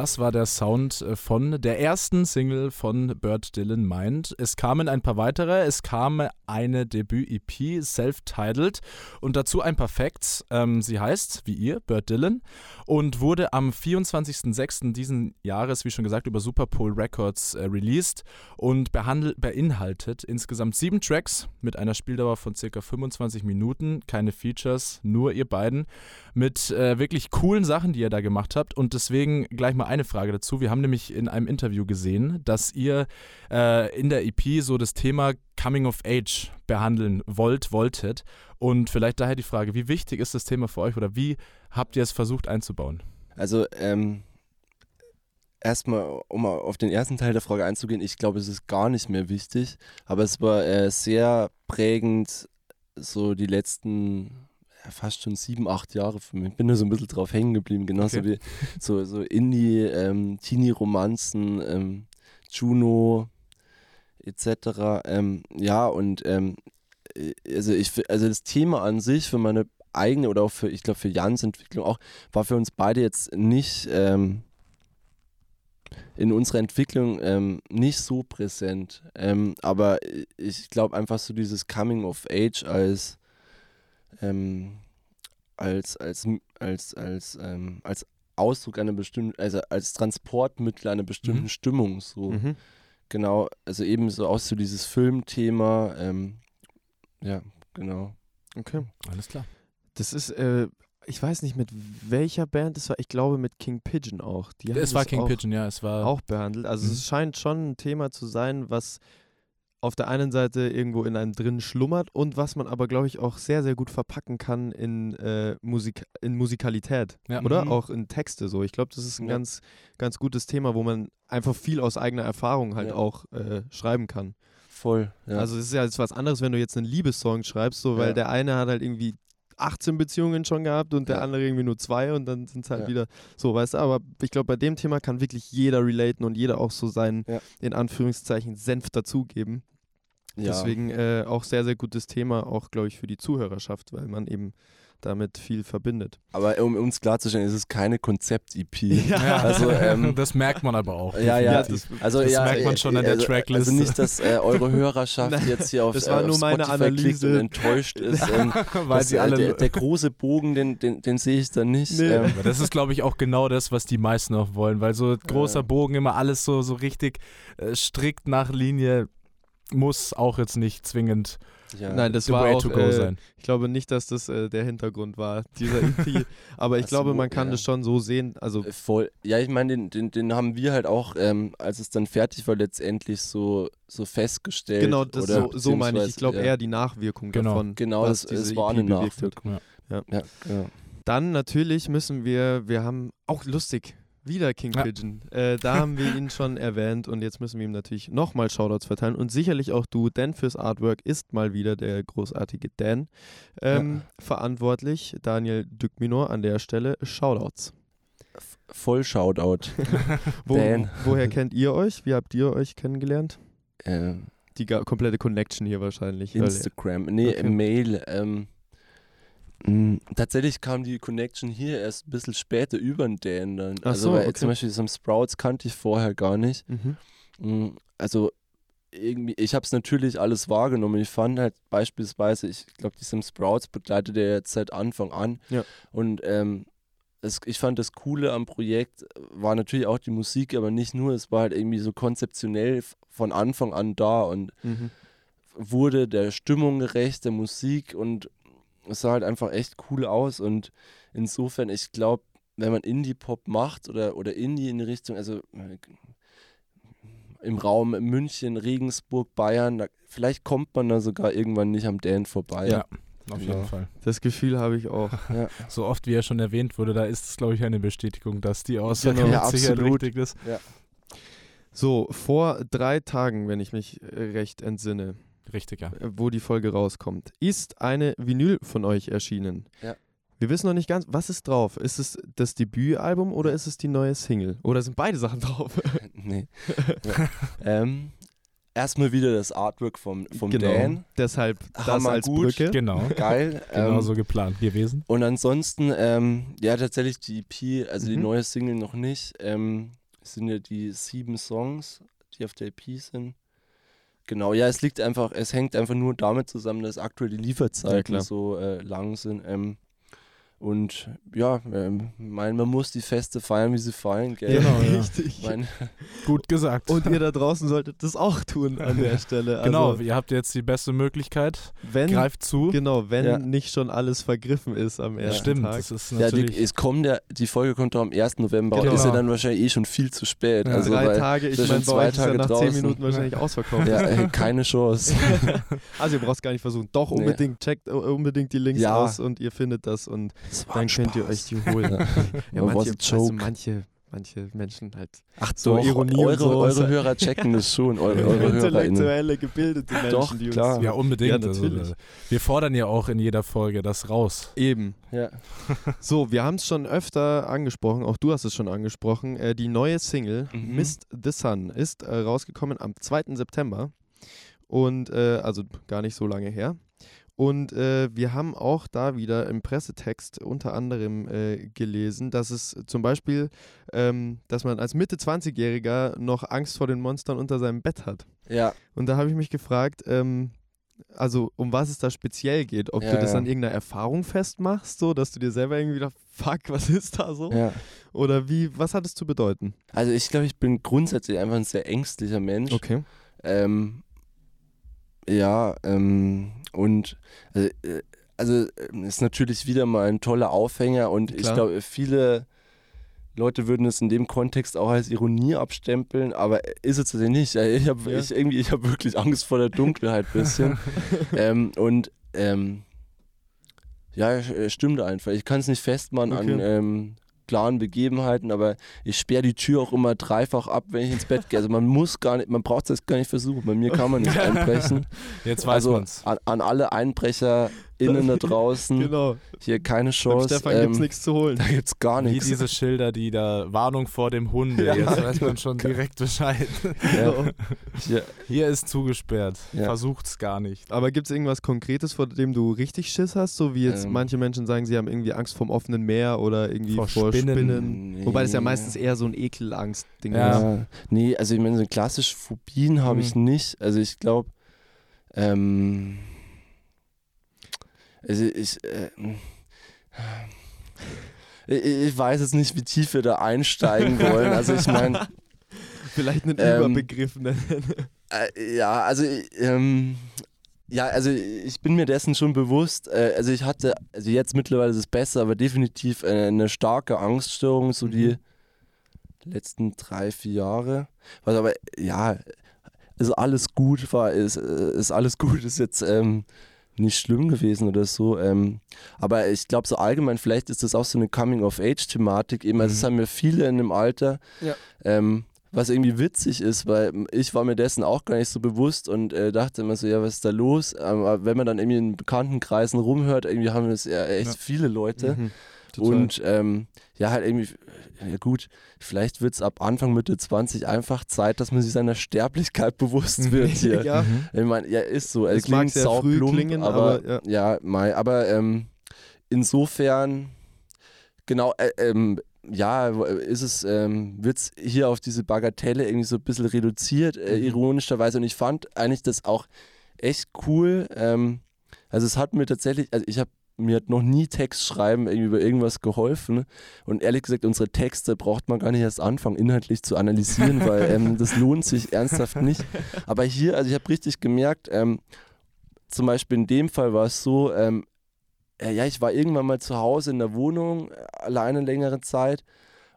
Das war der Sound äh, von der ersten Single von Bird Dylan Mind. Es kamen ein paar weitere. Es kam eine Debüt-EP, self-titled, und dazu ein paar Facts. Ähm, sie heißt, wie ihr, Bird Dylan, und wurde am 24.06. diesen Jahres, wie schon gesagt, über Superpole Records äh, released und beinhaltet insgesamt sieben Tracks mit einer Spieldauer von circa 25 Minuten. Keine Features, nur ihr beiden. Mit äh, wirklich coolen Sachen, die ihr da gemacht habt. Und deswegen gleich mal eine Frage dazu. Wir haben nämlich in einem Interview gesehen, dass ihr äh, in der EP so das Thema Coming of Age behandeln wollt, wolltet. Und vielleicht daher die Frage, wie wichtig ist das Thema für euch oder wie habt ihr es versucht einzubauen? Also, ähm, erstmal, um auf den ersten Teil der Frage einzugehen, ich glaube, es ist gar nicht mehr wichtig, aber es war äh, sehr prägend, so die letzten ja, fast schon sieben, acht Jahre für mich. Ich bin da so ein bisschen drauf hängen geblieben, genauso Okay. wie so, so Indie, ähm, Teenie-Romanzen, ähm, Juno etc. Ähm, ja, und ähm, äh, also ich also das Thema an sich für meine eigene oder auch für, ich glaube, für Jans Entwicklung auch, war für uns beide jetzt nicht ähm, in unserer Entwicklung ähm, nicht so präsent. Ähm, aber ich glaube einfach so dieses Coming of Age als ähm, als als als als ähm, als Ausdruck einer bestimmten, also als Transportmittel einer bestimmten Mhm. Stimmung so. Mhm. Genau, also eben so auch so dieses Filmthema, ähm, ja, genau. Okay. Alles klar. Das ist, äh, ich weiß nicht mit welcher Band es war. Ich glaube mit King Pigeon auch. Die Es war King auch, Pigeon, ja. Es war auch behandelt. Also Mhm. es scheint schon ein Thema zu sein, was auf der einen Seite irgendwo in einem drin schlummert und was man aber, glaube ich, auch sehr, sehr gut verpacken kann in, äh, Musik, in Musikalität. Ja. Oder Mhm. auch in Texte so. Ich glaube, das ist ein Ja. ganz, ganz gutes Thema, wo man einfach viel aus eigener Erfahrung halt Ja. auch äh, schreiben kann. Voll. Ja. Also es ist ja jetzt was anderes, wenn du jetzt einen Liebessong schreibst, so weil Ja. der eine hat halt irgendwie 18 Beziehungen schon gehabt und der Ja. andere irgendwie nur zwei und dann sind es halt wieder so, weißt du, aber ich glaube, bei dem Thema kann wirklich jeder relaten und jeder auch so seinen, in Anführungszeichen, Senf dazugeben. Deswegen äh, auch sehr, sehr gutes Thema, auch glaube ich für die Zuhörerschaft, weil man eben damit viel verbindet. Aber um uns klarzustellen, es ist keine Konzept-EP. Ja. Also, ähm, das merkt man aber auch. ja, ja, definitiv. also Das ja, merkt man äh, schon an der also, Tracklist. Also nicht, dass äh, eure Hörerschaft Nein, jetzt hier auf, das war äh, nur auf meine Spotify klickt und Analyse. enttäuscht ist. Ähm, Weil das, sie äh, alle. der, der große Bogen, den, den, den sehe ich da nicht. Nee. Ähm, das ist, glaube ich, auch genau das, was die meisten auch wollen, weil so großer. Bogen immer alles so, so richtig äh, strikt nach Linie muss auch jetzt nicht zwingend ja. Nein, das the war way auch, to go äh, sein. ich glaube nicht, dass das äh, der Hintergrund war, dieser EP, aber ich Ach so, glaube, man kann ja. das schon so sehen, also Äh, Voll. Ja, ich meine, den, den, den haben wir halt auch, ähm, als es dann fertig war, letztendlich so, so festgestellt. Genau, das oder so, so meine ich. Ich glaube ja, eher die Nachwirkung Genau. davon. Genau, was es, war EP eine. Nachwirkung. Ja, genau. Dann natürlich müssen wir, wir haben auch lustig, wieder King Ja. Pigeon. Äh, da haben wir ihn schon erwähnt und jetzt müssen wir ihm natürlich nochmal Shoutouts verteilen und sicherlich auch du, denn fürs Artwork ist mal wieder der großartige Dan ähm, verantwortlich. Daniel Dückminor an der Stelle. Shoutouts. Voll Shoutout. Wo, Dan. woher kennt ihr euch? Wie habt ihr euch kennengelernt? äh, Die komplette Connection hier wahrscheinlich. Instagram, nee, Okay. Mail. Ähm, tatsächlich kam die Connection hier erst ein bisschen später über den Dan dann. Ach also so, okay. zum Beispiel so Sprouts kannte ich vorher gar nicht. Mhm. Mm, Also irgendwie, ich habe es natürlich alles wahrgenommen. Ich fand halt beispielsweise, ich glaube, die Sam Sprouts begleitet er jetzt seit Anfang an. Ja. Und ähm, es, ich fand das Coole am Projekt war natürlich auch die Musik, aber nicht nur. Es war halt irgendwie so konzeptionell von Anfang an da und Mhm. wurde der Stimmung gerecht, der Musik und es sah halt einfach echt cool aus. Und insofern, ich glaube, wenn man Indie-Pop macht oder, oder Indie in die Richtung, also äh, im Raum München, Regensburg, Bayern, da, vielleicht kommt man da sogar irgendwann nicht am Dan vorbei. Ja, auf jeden Fall. Das Gefühl habe ich auch. So oft wie er schon erwähnt wurde, da ist es, glaube ich, eine Bestätigung, dass die Aussage Genau. Ja, absolut. richtig ist. So, vor drei Tagen, wenn ich mich recht entsinne, Richtig, ja. äh, wo die Folge rauskommt, ist eine Vinyl von euch erschienen. Ja. Wir wissen noch nicht ganz, was ist drauf? Ist es das Debütalbum oder ist es die neue Single? Oder sind beide Sachen drauf? nee. ähm, erstmal wieder das Artwork vom, vom genau. Dan. Deshalb das Hammer als gut. Brücke. Genau. Geil. Genau ähm, so geplant gewesen. Und ansonsten, ähm, ja, tatsächlich die EP, also die Mhm. neue Single noch nicht. Ähm, es sind ja die sieben Songs, die auf der EP sind. Genau, ja, es liegt einfach, es hängt einfach nur damit zusammen, dass aktuell die Ja, Lieferzeiten klar. so äh, lang sind. Ähm, und ja, ähm, mein, man muss die Feste feiern, wie sie fallen, gell? Genau, ja. richtig. Mein, Gut gesagt. Und ihr da draußen solltet das auch tun an der Stelle. Also, genau, ihr habt jetzt die beste Möglichkeit. wenn, Greift zu. genau, wenn Ja. nicht schon alles vergriffen ist am ersten Stimmt, Tag. das ist ja, die, natürlich. es kommt ja, die Folge kommt doch am 1. November, Genau. ist ja dann wahrscheinlich eh schon viel zu spät. Ja, also, Drei weil, Tage, ich meine, bei zwei euch ist ja Tage nach zehn draußen. Minuten wahrscheinlich ausverkauft. ja, ey, keine Chance. Also ihr braucht es gar nicht versuchen. Doch, Nee. unbedingt, checkt uh, unbedingt die Links Ja. aus und ihr findet das und dann ein könnt ihr euch die holen. ja, manche, also manche, manche Menschen halt Ach so doch, Ironie und eure, so. eure Hörer checken das schon, eure, eure intellektuelle, gebildete Menschen, Doch, die uns klar. ja, unbedingt. Ja, also, natürlich. wir fordern ja auch in jeder Folge das raus. Eben. Ja. So, wir haben es schon öfter angesprochen, auch du hast es schon angesprochen. Äh, die neue Single Mhm. Mist the Sun ist äh, rausgekommen am 2. September und äh, also gar nicht so lange her. Und äh, wir haben auch da wieder im Pressetext unter anderem äh, gelesen, dass es zum Beispiel, ähm, dass man als Mitte 20-Jähriger noch Angst vor den Monstern unter seinem Bett hat. Ja, Und da habe ich mich gefragt, ähm, also um was es da speziell geht, ob Ja, du das ja. an irgendeiner Erfahrung festmachst, so dass du dir selber irgendwie dacht, fuck, was ist da so? ja. Oder wie, was hat es zu bedeuten? Also ich glaube, ich bin grundsätzlich einfach ein sehr ängstlicher Mensch. Okay. Ähm, ja, ähm, und also, äh, also ähm, ist natürlich wieder mal ein toller Aufhänger und ich Klar. glaube, viele Leute würden es in dem Kontext auch als Ironie abstempeln, aber ist es tatsächlich nicht. Ich habe Ja. ich, irgendwie, ich habe wirklich Angst vor der Dunkelheit ein bisschen. ähm, und ähm, ja, äh, stimmt einfach. Ich kann es nicht festmachen an Okay. ähm, klaren Begebenheiten, aber ich sperre die Tür auch immer dreifach ab, wenn ich ins Bett gehe. Also man muss gar nicht, man braucht es gar nicht versuchen. Bei mir kann man nicht einbrechen. Jetzt weiß also man's. an, an alle EinbrecherInnen da draußen, Genau. hier keine Beim Chance. Stefan gibt's ähm, nichts zu holen. Da gibt's gar Wie nichts. diese Schilder, die da Warnung vor dem Hunde. Ja, Jetzt weiß man schon direkt Bescheid. Genau. Hier, Hier ist zugesperrt. Ja. Versucht's gar nicht. Aber gibt es irgendwas Konkretes, vor dem du richtig Schiss hast? So wie jetzt Ähm. manche Menschen sagen, sie haben irgendwie Angst vorm offenen Meer oder irgendwie vor, Vor Spinnen. Spinnen. Nee. Wobei das ja meistens eher so ein Ekelangst-Ding Ja. ist. Ja. Nee, also ich meine, so klassische Phobien habe ich nicht. Also ich glaube, ähm, also ich, äh, ich, weiß jetzt nicht, wie tief wir da einsteigen wollen. Also ich meine, Vielleicht einen Ähm. Überbegriff nennen. Äh, ja, also ähm, ja, also ich bin mir dessen schon bewusst. Äh, also ich hatte, also jetzt mittlerweile ist es besser, aber definitiv äh, eine starke Angststörung so die letzten drei, vier Jahre. Was aber ja, also alles gut war, ist, äh, ist alles gut, ist jetzt ähm, nicht schlimm gewesen oder so. Ähm, aber ich glaube so allgemein, vielleicht ist das auch so eine Coming-of-Age-Thematik eben. Also es Mhm. haben ja viele in dem Alter. Ja. Ähm, was irgendwie witzig ist, weil ich war mir dessen auch gar nicht so bewusst und äh, dachte immer so, ja, was ist da los? Aber wenn man dann irgendwie in Bekanntenkreisen rumhört, irgendwie haben das ja echt Ja. viele Leute. Mhm. Total. Und ähm, ja, halt irgendwie, ja gut, vielleicht wird es ab Anfang Mitte 20 einfach Zeit, dass man sich seiner Sterblichkeit bewusst wird hier. ja, Ich meine, ja, ist so. Es Es klingt sehr früh sauplump, klingen, aber, aber ja, mei, aber ähm, insofern, genau, äh, ähm, ja, ist es, ähm, wird es hier auf diese Bagatelle irgendwie so ein bisschen reduziert, äh, Mhm. ironischerweise. Und ich fand eigentlich das auch echt cool. Ähm, also es hat mir tatsächlich, also ich habe mir hat noch nie Text schreiben irgendwie über irgendwas geholfen. Und ehrlich gesagt, unsere Texte braucht man gar nicht erst anfangen, inhaltlich zu analysieren, weil ähm, das lohnt sich ernsthaft nicht. Aber hier, also ich habe richtig gemerkt, ähm, zum Beispiel in dem Fall war es so, ähm, äh, ja, ich war irgendwann mal zu Hause in der Wohnung, äh, alleine längere Zeit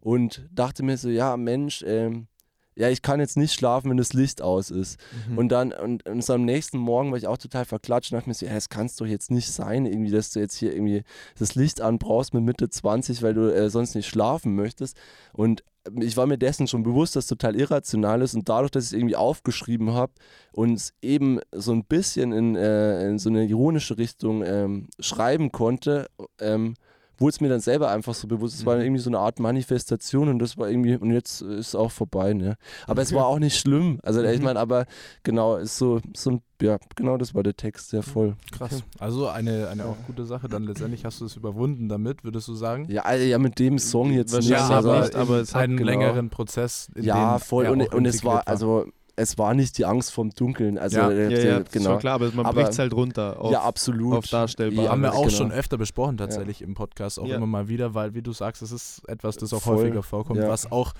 und dachte mir so, ja, Mensch, ähm, ja, ich kann jetzt nicht schlafen, wenn das Licht aus ist. Mhm. Und dann, und, und so am nächsten Morgen war ich auch total verklatscht und dachte mir so, ja, das kann doch jetzt nicht sein, irgendwie, dass du jetzt hier irgendwie das Licht anbrauchst mit Mitte 20, weil du äh, sonst nicht schlafen möchtest. Und ich war mir dessen schon bewusst, dass es total irrational ist und dadurch, dass ich es irgendwie aufgeschrieben habe und es eben so ein bisschen in, äh, in so eine ironische Richtung ähm, schreiben konnte, ähm, wurde es mir dann selber einfach so bewusst. Es war Mhm. irgendwie so eine Art Manifestation und das war irgendwie, und jetzt ist es auch vorbei, ne? Aber es war auch nicht schlimm. Also ich Mhm. meine, aber genau, ist so, so ein, ja, genau das war der Text, sehr voll. Krass. Also eine, eine auch gute Sache. Dann letztendlich hast du es überwunden damit, würdest du sagen? Ja, also, ja, mit dem Song jetzt nicht. Aber, nicht, aber es hat einen genau. längeren Prozess. In ja, voll. Und, und es war, also es war nicht die Angst vorm Dunkeln. Also Ja. äh, Ja, ja, ist genau. schon klar, aber man bricht es halt runter auf, ja, absolut. auf darstellbar. Ja, haben wir auch genau. schon öfter besprochen tatsächlich im Podcast, auch Ja. immer mal wieder, weil wie du sagst, es ist etwas, das auch Voll, häufiger vorkommt, ja. was auch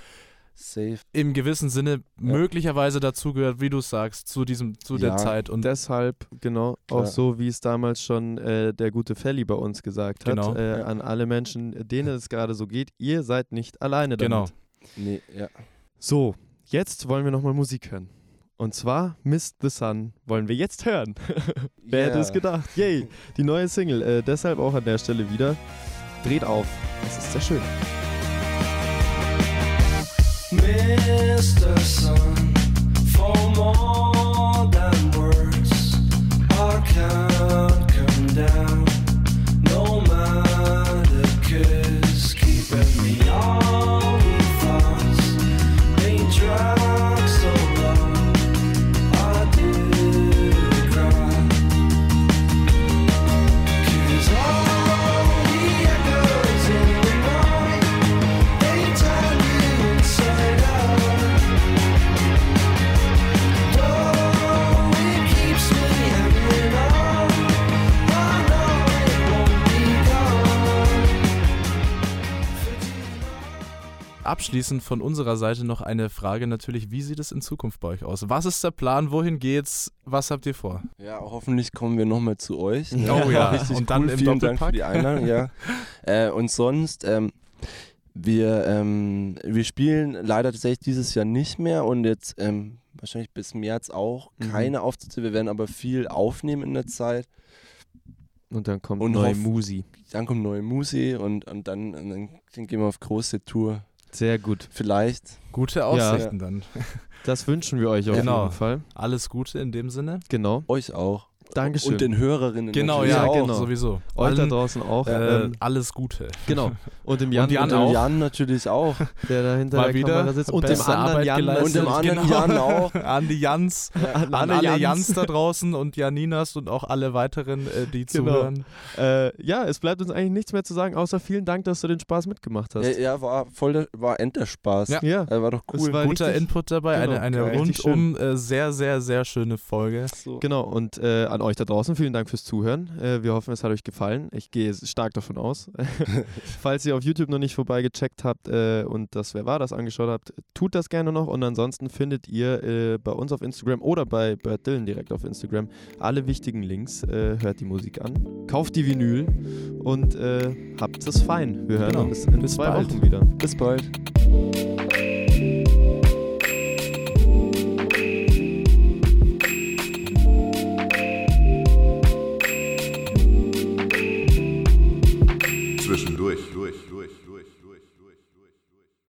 Safe. im gewissen Sinne möglicherweise dazugehört, wie du sagst, zu diesem, zu der Zeit und Deshalb, genau, auch Ja. so, wie es damals schon äh, der gute Felly bei uns gesagt hat, Genau. äh, an alle Menschen, denen es gerade so geht, ihr seid nicht alleine damit. Genau. Nee, ja. So, jetzt wollen wir nochmal Musik hören. Und zwar Mist the Sun wollen wir jetzt hören. Wer hätte es Yeah. gedacht? Yay, die neue Single. Äh, deshalb auch an der Stelle wieder. Dreht auf. Das ist sehr schön. Mr. Sun, for more than words, I can't come down. Abschließend von unserer Seite noch eine Frage natürlich, wie sieht es in Zukunft bei euch aus? Was ist der Plan? Wohin geht's? Was habt ihr vor? Ja, hoffentlich kommen wir nochmal zu euch. ne? Oh ja, Richtig und dann cool. im Vielen Dank Doppelpack. für die Einladung. Ja. äh, und sonst, ähm, wir, ähm, wir spielen leider tatsächlich dieses Jahr nicht mehr und jetzt ähm, wahrscheinlich bis März auch Mhm. keine Auftritte. Wir werden aber viel aufnehmen in der Zeit. Und dann kommt Und neue Musi. Dann kommt neue Musi und, und dann, und dann gehen wir auf große Tour. Sehr gut. Vielleicht. Gute Aussichten dann. Das wünschen wir euch auf Genau. jeden Fall. Alles Gute in dem Sinne. Genau. Euch auch. Dankeschön. Und den Hörerinnen. Genau, natürlich ja, auch. genau. sowieso. Euch da draußen auch. äh, ähm, alles Gute. genau. Und dem Jan, Und Jan Und dem Jan natürlich auch. der da hinter Mal der wieder Kamera sitzt. Und dem anderen Arbeit Jan. geleistet. Und dem anderen Genau. Jan auch. An die Jans, An an alle Jans. Jans da draußen und Janinas und auch alle weiteren, äh, die Genau. zuhören. Äh, ja, es bleibt uns eigentlich nichts mehr zu sagen, außer vielen Dank, dass du den Spaß mitgemacht hast. Ja, ja, war voll, der- war Enderspaß. Ja. Ja, Äh, war doch Es cool. war Guter richtig- Input dabei, genau, eine, eine rundum äh, sehr, sehr, sehr schöne Folge. so. Genau, und äh, an euch da draußen vielen Dank fürs Zuhören. Äh, wir hoffen, es hat euch gefallen. Ich gehe stark davon aus. Falls ihr auf YouTube noch nicht vorbeigecheckt habt äh, und das Wer war das angeschaut habt, tut das gerne noch. Und ansonsten findet ihr äh, bei uns auf Instagram oder bei Bert Dylan direkt auf Instagram alle wichtigen Links. Äh, hört die Musik an, kauft die Vinyl und äh, habt es fein. Wir hören Genau. uns in Bis zwei bald. Wochen wieder. Bis bald.